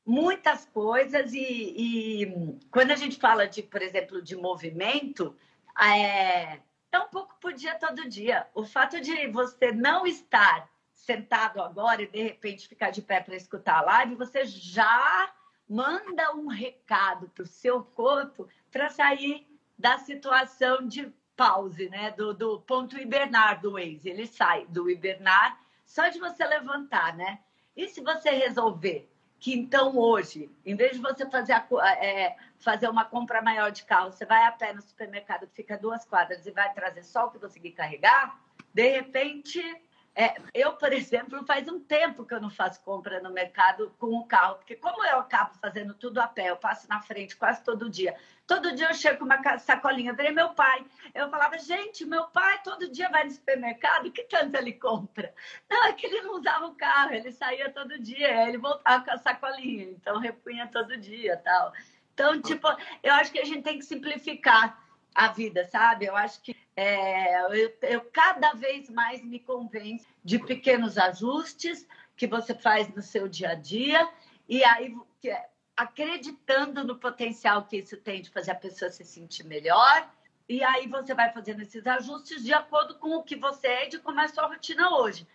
muitas coisas e, e quando a gente fala de, por exemplo, de movimento, é, é um pouco por dia todo dia. O fato de você não estar sentado agora e de repente ficar de pé para escutar a live, você já manda um recado para o seu corpo para sair da situação de pause, né? Do, do ponto hibernar do Waze. Ele sai do hibernar só de você levantar, né? E se você resolver que então hoje, em vez de você fazer, a, é, fazer uma compra maior de carro, você vai a pé no supermercado, fica duas quadras e vai trazer só o que conseguir carregar, de repente é, eu, por exemplo, faz um tempo que eu não faço compra no mercado com o carro, porque como eu acabo fazendo tudo a pé, eu passo na frente quase todo dia. Todo dia eu chego com uma sacolinha, eu virei meu pai. Eu falava, gente, meu pai todo dia vai no supermercado, que tanto ele compra? Não, é que ele não usava o carro, ele saía todo dia, ele voltava com a sacolinha, então repunha todo dia tal. Então, tipo, eu acho que a gente tem que simplificar a vida, sabe? Eu acho que é, eu, eu, cada vez mais me convenço de pequenos ajustes que você faz no seu dia a dia e aí é, acreditando no potencial que isso tem de fazer a pessoa se sentir melhor e aí você vai fazendo esses ajustes de acordo com o que você é e de como é a sua rotina hoje.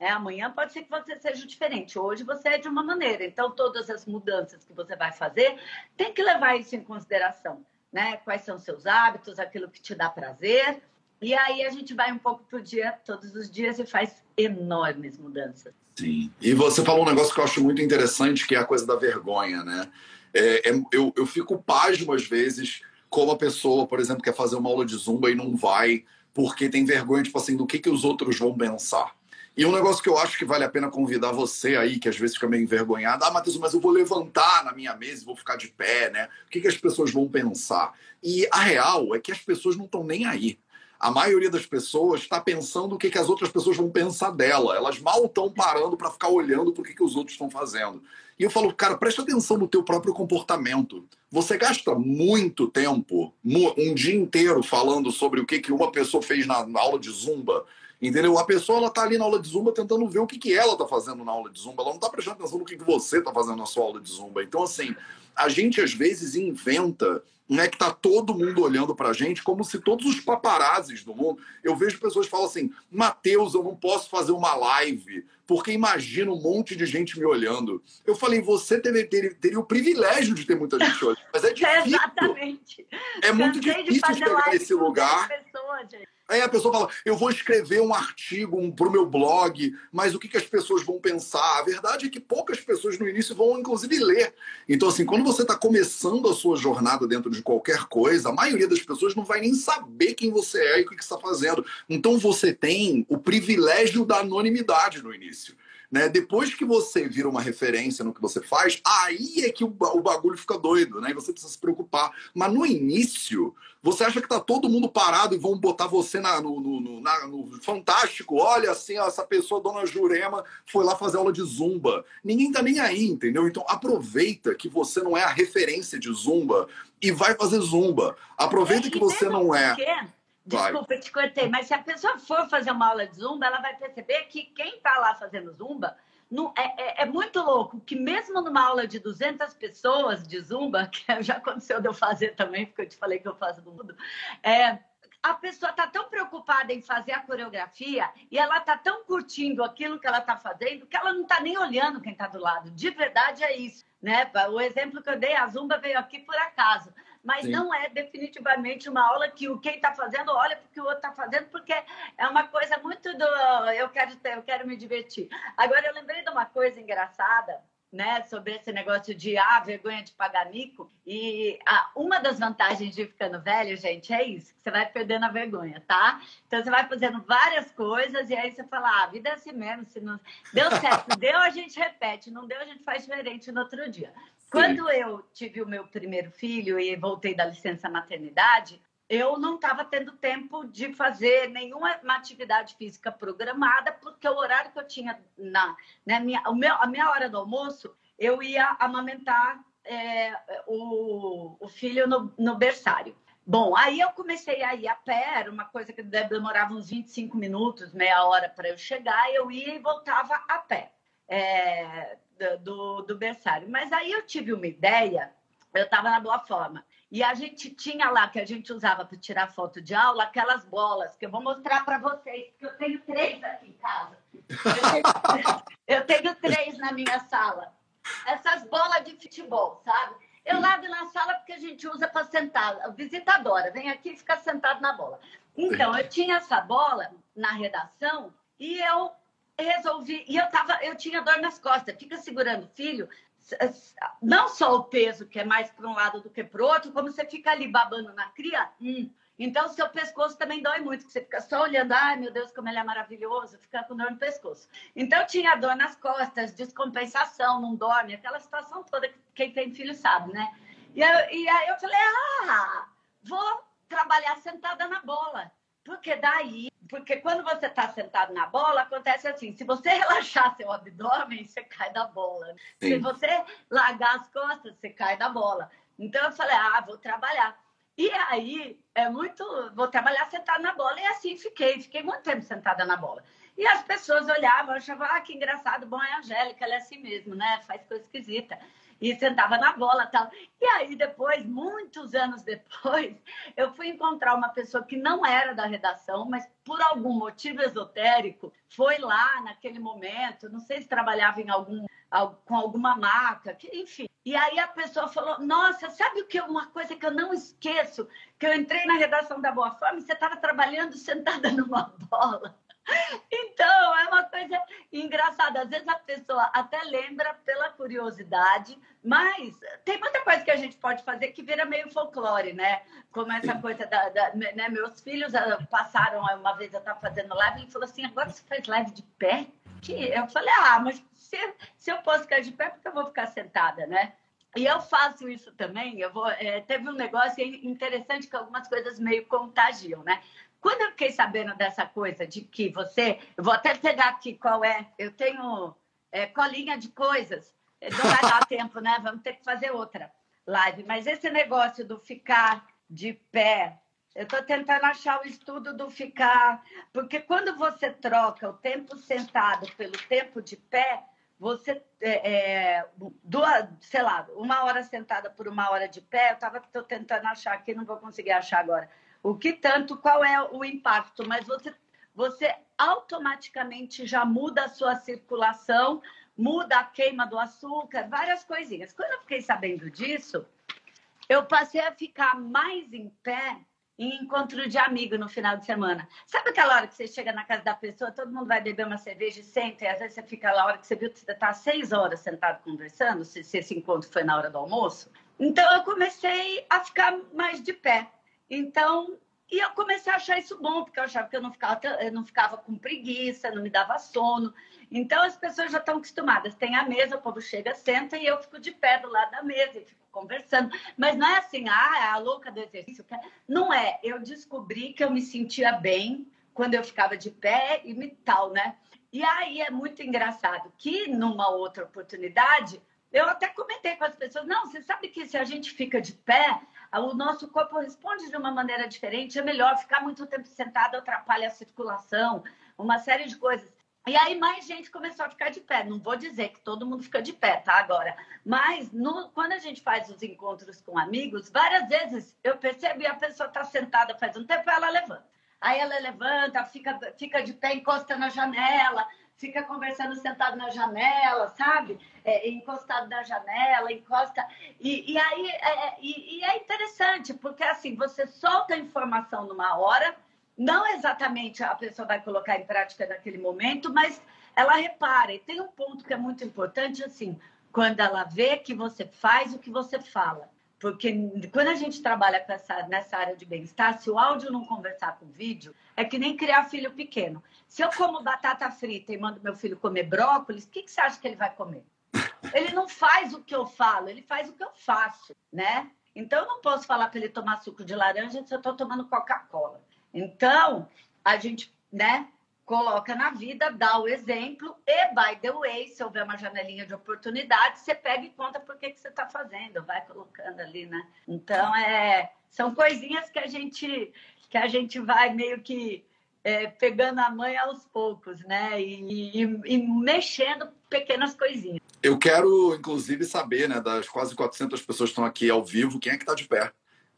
É, amanhã pode ser que você seja diferente. Hoje você é de uma maneira. Então, todas as mudanças que você vai fazer, tem que levar isso em consideração né? Quais são seus hábitos, aquilo que te dá prazer. E aí a gente vai um pouco por dia, todos os dias, e faz enormes mudanças. Sim. E você falou um negócio que eu acho muito interessante, que é a coisa da vergonha, né? É, é, eu, eu fico pasmo às vezes como a pessoa, por exemplo, quer fazer uma aula de zumba e não vai porque tem vergonha, tipo assim, do que, que os outros vão pensar. E um negócio que eu acho que vale a pena convidar você aí, que às vezes fica meio envergonhado, ah, Matheus, mas eu vou levantar na minha mesa e vou ficar de pé, né? O que, que as pessoas vão pensar? E a real é que as pessoas não estão nem aí. A maioria das pessoas está pensando o que, que as outras pessoas vão pensar dela. Elas mal estão parando para ficar olhando para o que, que os outros estão fazendo. E eu falo, cara, presta atenção no teu próprio comportamento. Você gasta muito tempo, um dia inteiro, falando sobre o que, que uma pessoa fez na aula de zumba, Entendeu? A pessoa ela tá ali na aula de zumba tentando ver o que, que ela tá fazendo na aula de zumba. Ela não tá prestando atenção no que, que você tá fazendo na sua aula de zumba. Então, assim, a gente às vezes inventa né, que tá todo mundo olhando pra gente como se todos os paparazes do mundo. Eu vejo pessoas falam assim: Mateus, eu não posso fazer uma live porque imagina um monte de gente me olhando. Eu falei, você teria, teria, teria o privilégio de ter muita gente olhando, mas é difícil. Exatamente. É muito difícil chegar nesse lugar. Pessoas, Aí a pessoa fala, eu vou escrever um artigo um, para o meu blog, mas o que, que as pessoas vão pensar? A verdade é que poucas pessoas no início vão, inclusive, ler. Então, assim, quando você está começando a sua jornada dentro de qualquer coisa, a maioria das pessoas não vai nem saber quem você é e o que, que está fazendo. Então, você tem o privilégio da anonimidade no início. Né? Depois que você vira uma referência no que você faz, aí é que o, bagulho fica doido, né? E você precisa se preocupar. Mas no início, você acha que tá todo mundo parado e vão botar você na, no, no, no, na, no Fantástico? Olha, assim, essa pessoa, dona Jurema, foi lá fazer aula de zumba. Ninguém tá nem aí, entendeu? Então aproveita que você não é a referência de zumba e vai fazer zumba. Aproveita que você não é. Desculpa, te cortei, mas se a pessoa for fazer uma aula de zumba, ela vai perceber que quem está lá fazendo zumba não, é, é, é, muito louco que mesmo numa aula de 200 pessoas de zumba, que já aconteceu de eu fazer também, porque eu te falei que eu faço do mundo, é, a pessoa está tão preocupada em fazer a coreografia e ela está tão curtindo aquilo que ela está fazendo que ela não está nem olhando quem está do lado. De verdade é isso, né? O exemplo que eu dei, a zumba veio aqui por acaso mas Sim. não é definitivamente uma aula que o quem está fazendo olha porque o outro está fazendo, porque é uma coisa muito do eu quero ter, eu quero me divertir. Agora eu lembrei de uma coisa engraçada. Né, sobre esse negócio de ah, vergonha de pagar mico. E ah, uma das vantagens de ficando velho, gente, é isso: que você vai perdendo a vergonha, tá? Então você vai fazendo várias coisas e aí você fala: ah, a vida é assim mesmo. Se não deu certo, deu, a gente repete, não deu, a gente faz diferente no outro dia. Quando eu tive o meu primeiro filho e voltei da licença maternidade, eu não estava tendo tempo de fazer nenhuma atividade física programada, porque o horário que eu tinha na né, minha, o meu, a minha hora do almoço, eu ia amamentar é, o, o, filho no, no berçário. Bom, aí eu comecei a ir a pé, era uma coisa que demorava uns 25 minutos, meia hora para eu chegar, eu ia e voltava a pé. É, do, do berçário. Mas aí eu tive uma ideia, eu estava na boa forma. E a gente tinha lá, que a gente usava para tirar foto de aula, aquelas bolas, que eu vou mostrar para vocês, porque eu tenho três aqui em casa. Eu tenho, eu tenho três na minha sala. Essas bolas de futebol, sabe? Eu lavo na sala porque a gente usa para sentar. A visitadora vem aqui e fica sentado na bola. Então, eu tinha essa bola na redação e eu resolvi. E eu, tava, eu tinha dor nas costas. Fica segurando o filho, não só o peso, que é mais para um lado do que para o outro, como você fica ali babando na cria. Hum. Então, seu pescoço também dói muito, que você fica só olhando, ai meu Deus, como ele é maravilhoso, fica com dor no pescoço. Então, tinha dor nas costas, descompensação, não dorme, aquela situação toda que quem tem filho sabe, né? E, eu, e aí eu falei, ah, vou trabalhar sentada na bola. Porque daí, porque quando você está sentado na bola, acontece assim: se você relaxar seu abdômen, você cai da bola. Sim. Se você largar as costas, você cai da bola. Então eu falei: ah, vou trabalhar. E aí, é muito. Vou trabalhar sentado na bola. E assim fiquei. Fiquei muito tempo sentada na bola. E as pessoas olhavam, achavam, ah, que engraçado, bom, é a Angélica, ela é assim mesmo, né? Faz coisa esquisita e sentava na bola tal. E aí depois, muitos anos depois, eu fui encontrar uma pessoa que não era da redação, mas por algum motivo esotérico, foi lá naquele momento, não sei se trabalhava em algum com alguma marca, enfim. E aí a pessoa falou: Nossa, sabe o que? Uma coisa que eu não esqueço, que eu entrei na redação da Boa Forma e você estava trabalhando sentada numa bola. Então, é uma coisa engraçada. Às vezes a pessoa até lembra pela curiosidade, mas tem muita coisa que a gente pode fazer que vira meio folclore, né? Como essa coisa da. da né? Meus filhos ah, passaram uma vez, eu estava fazendo live, e ele falou assim: agora você faz live de pé? Que eu falei: ah, mas se, se eu posso ficar de pé, porque eu vou ficar sentada, né? E eu faço isso também. Eu vou, é, teve um negócio interessante que algumas coisas meio contagiam, né? Quando eu fiquei sabendo dessa coisa de que você. Eu vou até pegar aqui qual é. Eu tenho é, colinha de coisas. Não vai dar tempo, né? Vamos ter que fazer outra live. Mas esse negócio do ficar de pé. Eu estou tentando achar o estudo do ficar. Porque quando você troca o tempo sentado pelo tempo de pé, você é, é, duas, sei lá, uma hora sentada por uma hora de pé, eu estava tentando achar aqui, não vou conseguir achar agora o que tanto, qual é o impacto, mas você, você automaticamente já muda a sua circulação, muda a queima do açúcar, várias coisinhas. Quando eu fiquei sabendo disso, eu passei a ficar mais em pé em encontro de amigo no final de semana. Sabe aquela hora que você chega na casa da pessoa, todo mundo vai beber uma cerveja e senta, e às vezes você fica lá, a hora que você viu que você está seis horas sentado conversando, se, se esse encontro foi na hora do almoço? Então, eu comecei a ficar mais de pé. Então, e eu comecei a achar isso bom, porque eu achava que eu não ficava, eu não ficava com preguiça, não me dava sono. Então, as pessoas já estão acostumadas. Tem a mesa, o povo chega, senta e eu fico de pé do lado da mesa e fico conversando. Mas não é assim, ah, é a louca do exercício. Não é. Eu descobri que eu me sentia bem quando eu ficava de pé e tal, né? E aí é muito engraçado que numa outra oportunidade eu até comentei com as pessoas: não, você sabe que se a gente fica de pé, o nosso corpo responde de uma maneira diferente, é melhor ficar muito tempo sentado, atrapalha a circulação, uma série de coisas. E aí mais gente começou a ficar de pé. Não vou dizer que todo mundo fica de pé, tá? Agora. Mas no, quando a gente faz os encontros com amigos, várias vezes eu percebo e a pessoa está sentada faz um tempo, ela levanta. Aí ela levanta, fica, fica de pé, encosta na janela, fica conversando sentado na janela, sabe? É, encostado na janela, encosta. E, e aí é, é, e, e é interessante, porque assim, você solta a informação numa hora, não exatamente a pessoa vai colocar em prática naquele momento, mas ela repara. E tem um ponto que é muito importante, assim, quando ela vê que você faz o que você fala. Porque quando a gente trabalha essa, nessa área de bem-estar, se o áudio não conversar com o vídeo, é que nem criar filho pequeno. Se eu como batata frita e mando meu filho comer brócolis, o que, que você acha que ele vai comer? Ele não faz o que eu falo, ele faz o que eu faço, né? Então, eu não posso falar para ele tomar suco de laranja se eu estou tomando Coca-Cola. Então, a gente, né, coloca na vida, dá o exemplo e, by the way, se houver uma janelinha de oportunidade, você pega e conta por que, que você está fazendo, vai colocando ali, né? Então, é, são coisinhas que a gente, que a gente vai meio que é, pegando a mãe aos poucos, né? E, e, e, mexendo pequenas coisinhas. Eu quero, inclusive, saber, né, das quase 400 pessoas que estão aqui ao vivo, quem é que está de pé?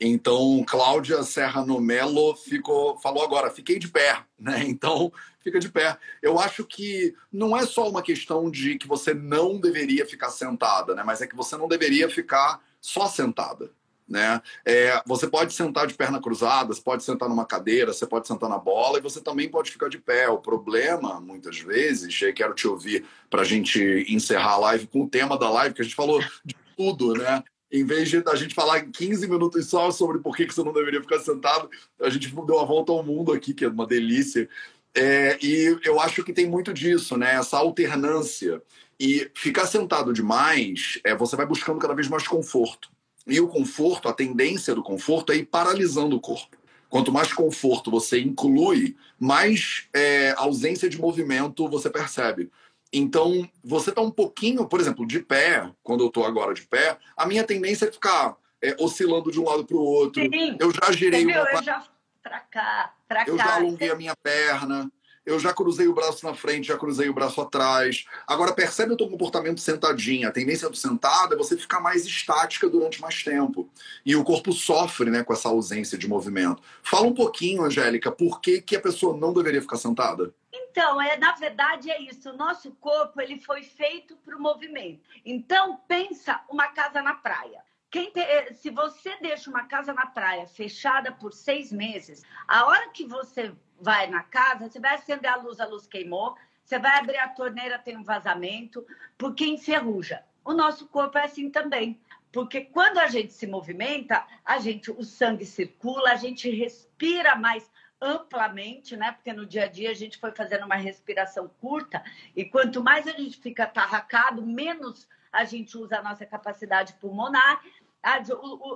Então, Cláudia Serra Nomelo ficou, falou agora, fiquei de pé, né? Então, fica de pé. Eu acho que não é só uma questão de que você não deveria ficar sentada, né? Mas é que você não deveria ficar só sentada. Né? É, você pode sentar de perna cruzada, você pode sentar numa cadeira, você pode sentar na bola e você também pode ficar de pé. O problema, muitas vezes, e quero te ouvir para a gente encerrar a live com o tema da live, que a gente falou de tudo, né? Em vez de a gente falar 15 minutos só sobre por que você não deveria ficar sentado, a gente deu uma volta ao mundo aqui, que é uma delícia. É, e eu acho que tem muito disso, né? Essa alternância. E ficar sentado demais, é, você vai buscando cada vez mais conforto. E o conforto, a tendência do conforto é ir paralisando o corpo. Quanto mais conforto você inclui, mais é, ausência de movimento você percebe. Então, você está um pouquinho, por exemplo, de pé, quando eu estou agora de pé, a minha tendência é ficar é, oscilando de um lado para o outro. Sim. Eu já girei uma... Eu já para cá, para cá. Eu já alonguei a minha perna. Eu já cruzei o braço na frente, já cruzei o braço atrás. Agora, percebe o teu comportamento sentadinho. A tendência do sentado é você ficar mais estática durante mais tempo. E o corpo sofre né, com essa ausência de movimento. Fala um pouquinho, Angélica, por que, que a pessoa não deveria ficar sentada? Então, é, na verdade é isso. O nosso corpo ele foi feito para o movimento. Então, pensa uma casa na praia. Te, eh, se você deixa uma casa na praia fechada por seis meses, a hora que você vai na casa, você vai acender a luz, a luz queimou, você vai abrir a torneira, tem um vazamento, porque enferruja. O nosso corpo é assim também. Porque quando a gente se movimenta, a gente, o sangue circula, a gente respira mais amplamente, né? Porque no dia a dia a gente foi fazendo uma respiração curta e quanto mais a gente fica tarracado, menos a gente usa a nossa capacidade pulmonar.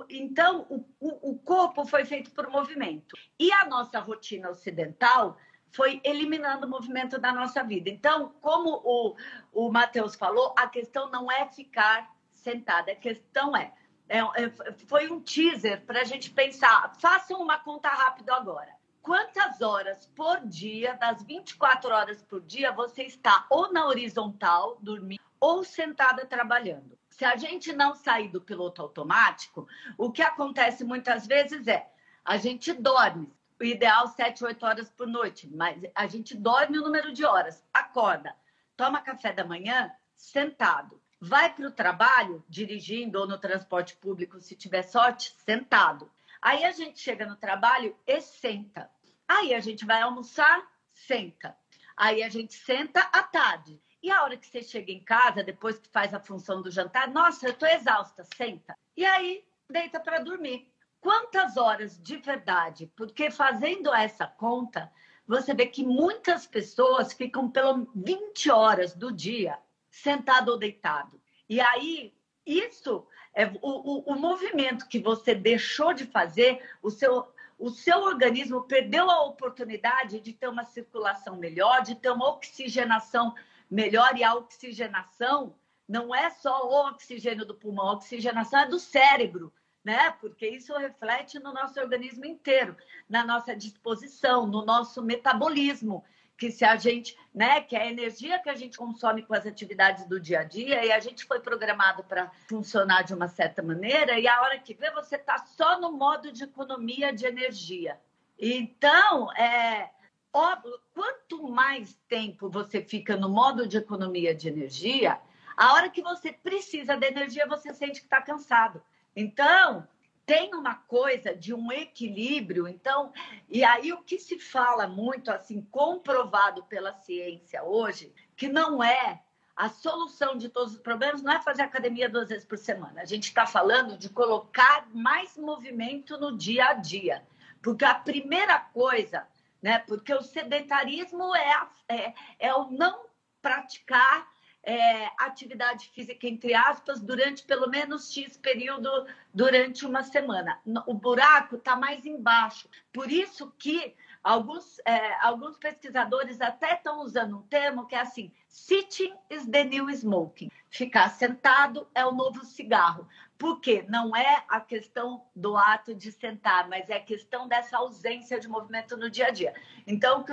Então, o, o corpo foi feito por movimento. E a nossa rotina ocidental foi eliminando o movimento da nossa vida. Então, como o, o Matheus falou, a questão não é ficar sentada, a questão é, é, é foi um teaser para a gente pensar. Façam uma conta rápida agora quantas horas por dia, das 24 horas por dia, você está ou na horizontal, dormindo, ou sentada trabalhando. Se a gente não sair do piloto automático, o que acontece muitas vezes é a gente dorme. o ideal 7, 8 horas por noite, mas a gente dorme o número de horas, acorda, toma café da manhã sentado, vai para o trabalho dirigindo ou no transporte público, se tiver sorte, sentado. Aí a gente chega no trabalho e senta. Aí a gente vai almoçar, senta. Aí a gente senta à tarde. E a hora que você chega em casa, depois que faz a função do jantar, nossa, eu estou exausta, senta. E aí deita para dormir. Quantas horas de verdade? Porque fazendo essa conta, você vê que muitas pessoas ficam pelo 20 horas do dia sentado ou deitado. E aí, isso é o, o, o movimento que você deixou de fazer, o seu, o seu organismo perdeu a oportunidade de ter uma circulação melhor, de ter uma oxigenação melhor, e a oxigenação não é só o oxigênio do pulmão, a oxigenação é do cérebro, né? Porque isso reflete no nosso organismo inteiro, na nossa disposição, no nosso metabolismo que se a gente, né, que é a energia que a gente consome com as atividades do dia a dia e a gente foi programado para funcionar de uma certa maneira e a hora que vê você está só no modo de economia de energia. Então, é óbvio, quanto mais tempo você fica no modo de economia de energia, a hora que você precisa de energia, você sente que está cansado. Então, tem uma coisa de um equilíbrio, então, e aí o que se fala muito, assim, comprovado pela ciência hoje, que não é a solução de todos os problemas, não é fazer academia duas vezes por semana. A gente está falando de colocar mais movimento no dia a dia, porque a primeira coisa, né, porque o sedentarismo é, é, é o não praticar é, atividade física, entre aspas, durante pelo menos X período durante uma semana. O buraco está mais embaixo. Por isso que alguns, é, alguns pesquisadores até estão usando um termo que é assim: sitting is the new smoking. Ficar sentado é o novo cigarro. Porque não é a questão do ato de sentar, mas é a questão dessa ausência de movimento no dia a dia. Então,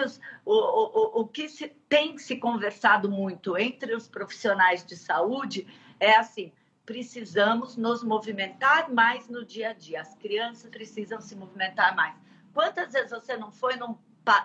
o, o, o que se, tem se conversado muito entre os profissionais de saúde é assim: precisamos nos movimentar mais no dia a dia. As crianças precisam se movimentar mais. Quantas vezes você não foi num,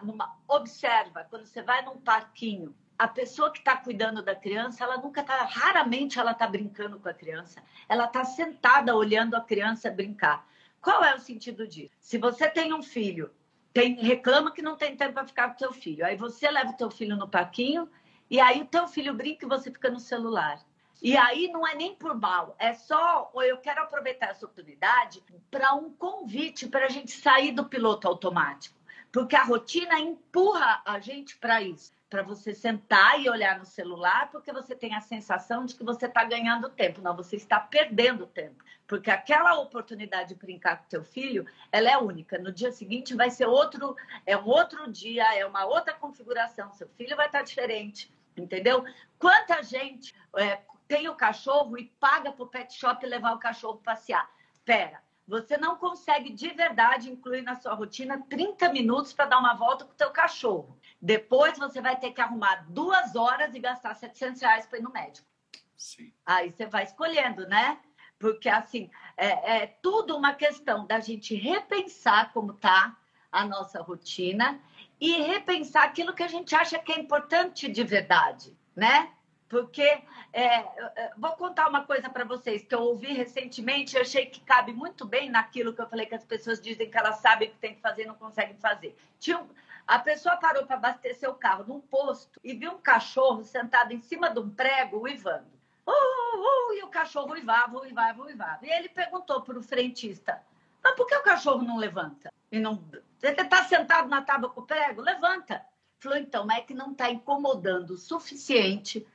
numa. Observa, quando você vai num parquinho a pessoa que está cuidando da criança, ela nunca está, raramente ela está brincando com a criança. Ela está sentada olhando a criança brincar. Qual é o sentido disso? Se você tem um filho, tem, reclama que não tem tempo para ficar com teu filho, aí você leva o teu filho no parquinho e aí o teu filho brinca e você fica no celular. E aí não é nem por mal, é só eu quero aproveitar essa oportunidade para um convite para a gente sair do piloto automático, porque a rotina empurra a gente para isso para você sentar e olhar no celular, porque você tem a sensação de que você está ganhando tempo. Não, você está perdendo tempo. Porque aquela oportunidade de brincar com teu filho, ela é única. No dia seguinte vai ser outro, é um outro dia, é uma outra configuração. Seu filho vai estar diferente, entendeu? Quanta gente é, tem o cachorro e paga para o pet shop levar o cachorro passear? Pera, você não consegue de verdade incluir na sua rotina 30 minutos para dar uma volta com o teu cachorro. Depois você vai ter que arrumar duas horas e gastar 700 reais para ir no médico. Sim. Aí você vai escolhendo, né? Porque, assim, é, é tudo uma questão da gente repensar como está a nossa rotina e repensar aquilo que a gente acha que é importante de verdade, né? Porque é, vou contar uma coisa para vocês que eu ouvi recentemente, eu achei que cabe muito bem naquilo que eu falei que as pessoas dizem que elas sabem o que tem que fazer e não conseguem fazer. Tinha, a pessoa parou para abastecer o carro num posto e viu um cachorro sentado em cima de um prego uivando. Uh, uh, uh, e o cachorro uivava, uivava, uivava. E ele perguntou para o frentista: Mas por que o cachorro não levanta? E não. Você está sentado na tábua com o prego? Levanta. Falou: então, mas é que não está incomodando o suficiente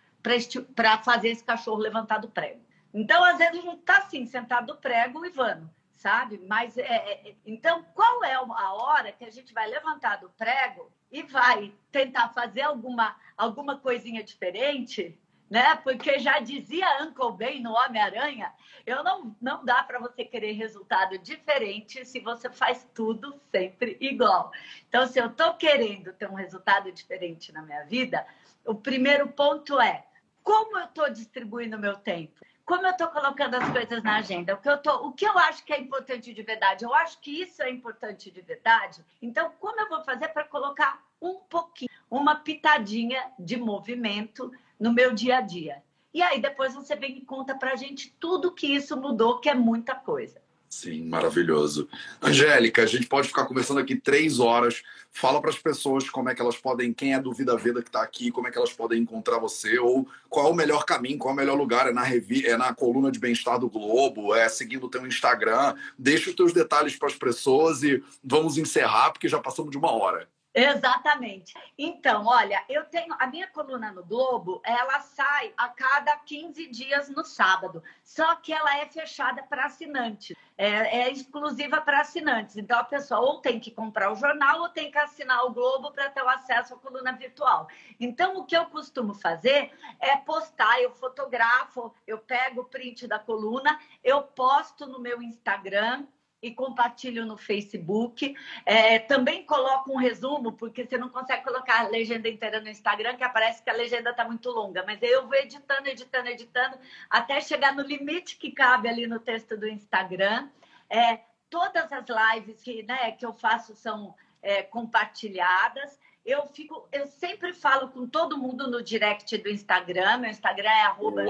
para fazer esse cachorro levantar do prego. Então, às vezes, a gente está assim, sentado no prego, uivando sabe? Mas é, é, então qual é a hora que a gente vai levantar do prego e vai tentar fazer alguma alguma coisinha diferente, né? Porque já dizia Uncle Ben no Homem-Aranha, eu não não dá para você querer resultado diferente se você faz tudo sempre igual. Então, se eu estou querendo ter um resultado diferente na minha vida, o primeiro ponto é como eu estou distribuindo meu tempo como eu estou colocando as coisas na agenda, o que, eu tô, o que eu acho que é importante de verdade, eu acho que isso é importante de verdade. Então, como eu vou fazer para colocar um pouquinho, uma pitadinha de movimento no meu dia a dia? E aí depois você vem e conta para a gente tudo que isso mudou, que é muita coisa. Sim, maravilhoso. Angélica, a gente pode ficar conversando aqui três horas. Fala para as pessoas como é que elas podem, quem é do Vida Veda que está aqui, como é que elas podem encontrar você, ou qual é o melhor caminho, qual é o melhor lugar. É na, revi é na coluna de bem-estar do Globo, é seguindo o teu Instagram. Deixa os teus detalhes para as pessoas e vamos encerrar, porque já passamos de uma hora. Exatamente. Então, olha, eu tenho a minha coluna no Globo, ela sai a cada 15 dias no sábado, só que ela é fechada para assinantes, é, é exclusiva para assinantes. Então, a pessoa ou tem que comprar o jornal ou tem que assinar o Globo para ter o acesso à coluna virtual. Então, o que eu costumo fazer é postar, eu fotografo, eu pego o print da coluna, eu posto no meu Instagram e compartilho no Facebook. É, também coloco um resumo, porque você não consegue colocar a legenda inteira no Instagram, que aparece que a legenda está muito longa. Mas eu vou editando, editando, editando, até chegar no limite que cabe ali no texto do Instagram. É, todas as lives que, né, que eu faço são é, compartilhadas. Eu fico, eu sempre falo com todo mundo no direct do Instagram. Meu Instagram é arroba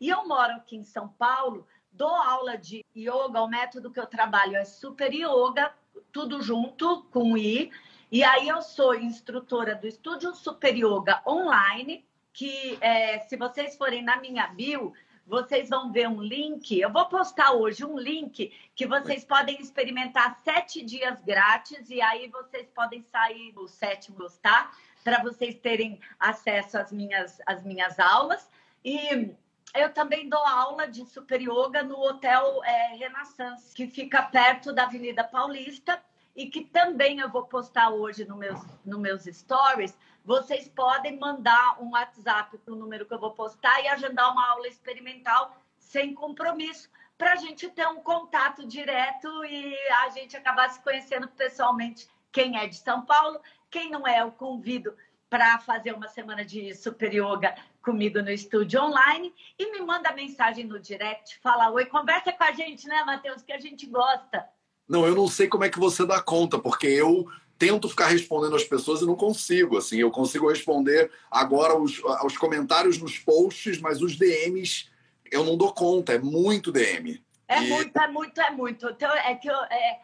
e eu moro aqui em São Paulo dou aula de yoga, o método que eu trabalho é super yoga, tudo junto com I. E aí eu sou instrutora do Estúdio Super Yoga online, que é, se vocês forem na minha bio, vocês vão ver um link. Eu vou postar hoje um link que vocês podem experimentar sete dias grátis e aí vocês podem sair do sétimo, tá? Para vocês terem acesso às minhas, às minhas aulas. E eu também dou aula de super yoga no Hotel é, Renaissance, que fica perto da Avenida Paulista e que também eu vou postar hoje no meus, no meus stories. Vocês podem mandar um WhatsApp para o número que eu vou postar e agendar uma aula experimental sem compromisso, para a gente ter um contato direto e a gente acabar se conhecendo pessoalmente. Quem é de São Paulo, quem não é, eu convido para fazer uma semana de super yoga comigo no estúdio online e me manda mensagem no direct, fala oi, conversa com a gente, né, Matheus, que a gente gosta. Não, eu não sei como é que você dá conta, porque eu tento ficar respondendo as pessoas e não consigo. Assim, eu consigo responder agora os, os comentários nos posts, mas os DMs eu não dou conta. É muito DM. É e... muito, é muito, é muito. Então, é que eu, é,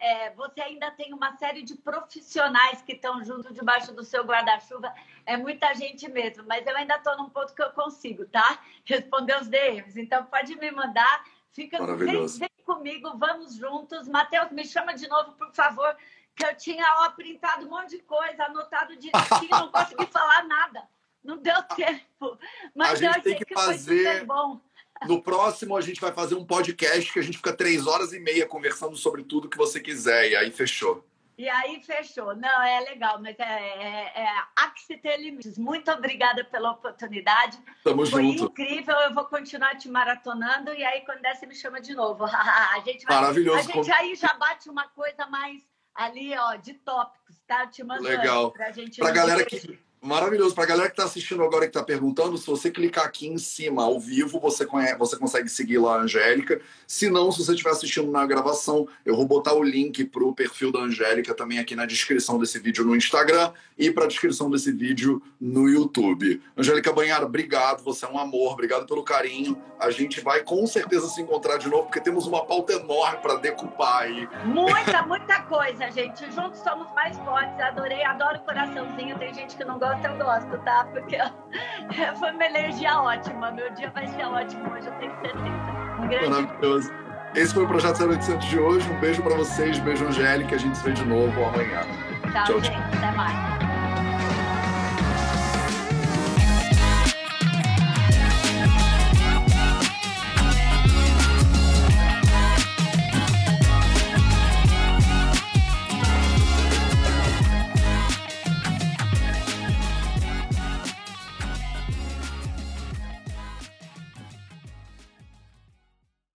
é, você ainda tem uma série de profissionais que estão junto debaixo do seu guarda-chuva. É muita gente mesmo, mas eu ainda estou num ponto que eu consigo, tá? Responder os DMs. Então pode me mandar. Fica vem, vem comigo, vamos juntos. Matheus, me chama de novo, por favor, que eu tinha ó, printado um monte de coisa, anotado direitinho, não consegui falar nada. Não deu tempo. Mas a gente eu tem que, que fazer. bom. No próximo, a gente vai fazer um podcast que a gente fica três horas e meia conversando sobre tudo que você quiser. E aí fechou. E aí fechou. Não, é legal, mas é, é, é há que se ter limites. Muito obrigada pela oportunidade. Tamo Foi junto. incrível, eu vou continuar te maratonando e aí quando der você me chama de novo. a gente vai, Maravilhoso. A gente aí já bate uma coisa mais ali, ó, de tópicos, tá? Te mandando Legal. pra gente. Pra galera que Maravilhoso. Para a galera que está assistindo agora e que está perguntando, se você clicar aqui em cima, ao vivo, você, conhece, você consegue seguir lá a Angélica. Se não, se você estiver assistindo na gravação, eu vou botar o link para o perfil da Angélica também aqui na descrição desse vídeo no Instagram e para a descrição desse vídeo no YouTube. Angélica Banhara, obrigado. Você é um amor. Obrigado pelo carinho. A gente vai com certeza se encontrar de novo, porque temos uma pauta enorme para decupar aí. Muita, muita coisa, gente. Juntos somos mais fortes. Adorei, adoro o coraçãozinho. Tem gente que não gosta eu gosto, tá? Porque foi uma energia ótima. Meu dia vai ser ótimo hoje, eu tenho certeza. Um grande Maravilhoso. Esse foi o Projeto 0800 de hoje. Um beijo para vocês, beijo Angélica. A gente se vê de novo amanhã. Tchau, tchau gente. Tchau. Até mais.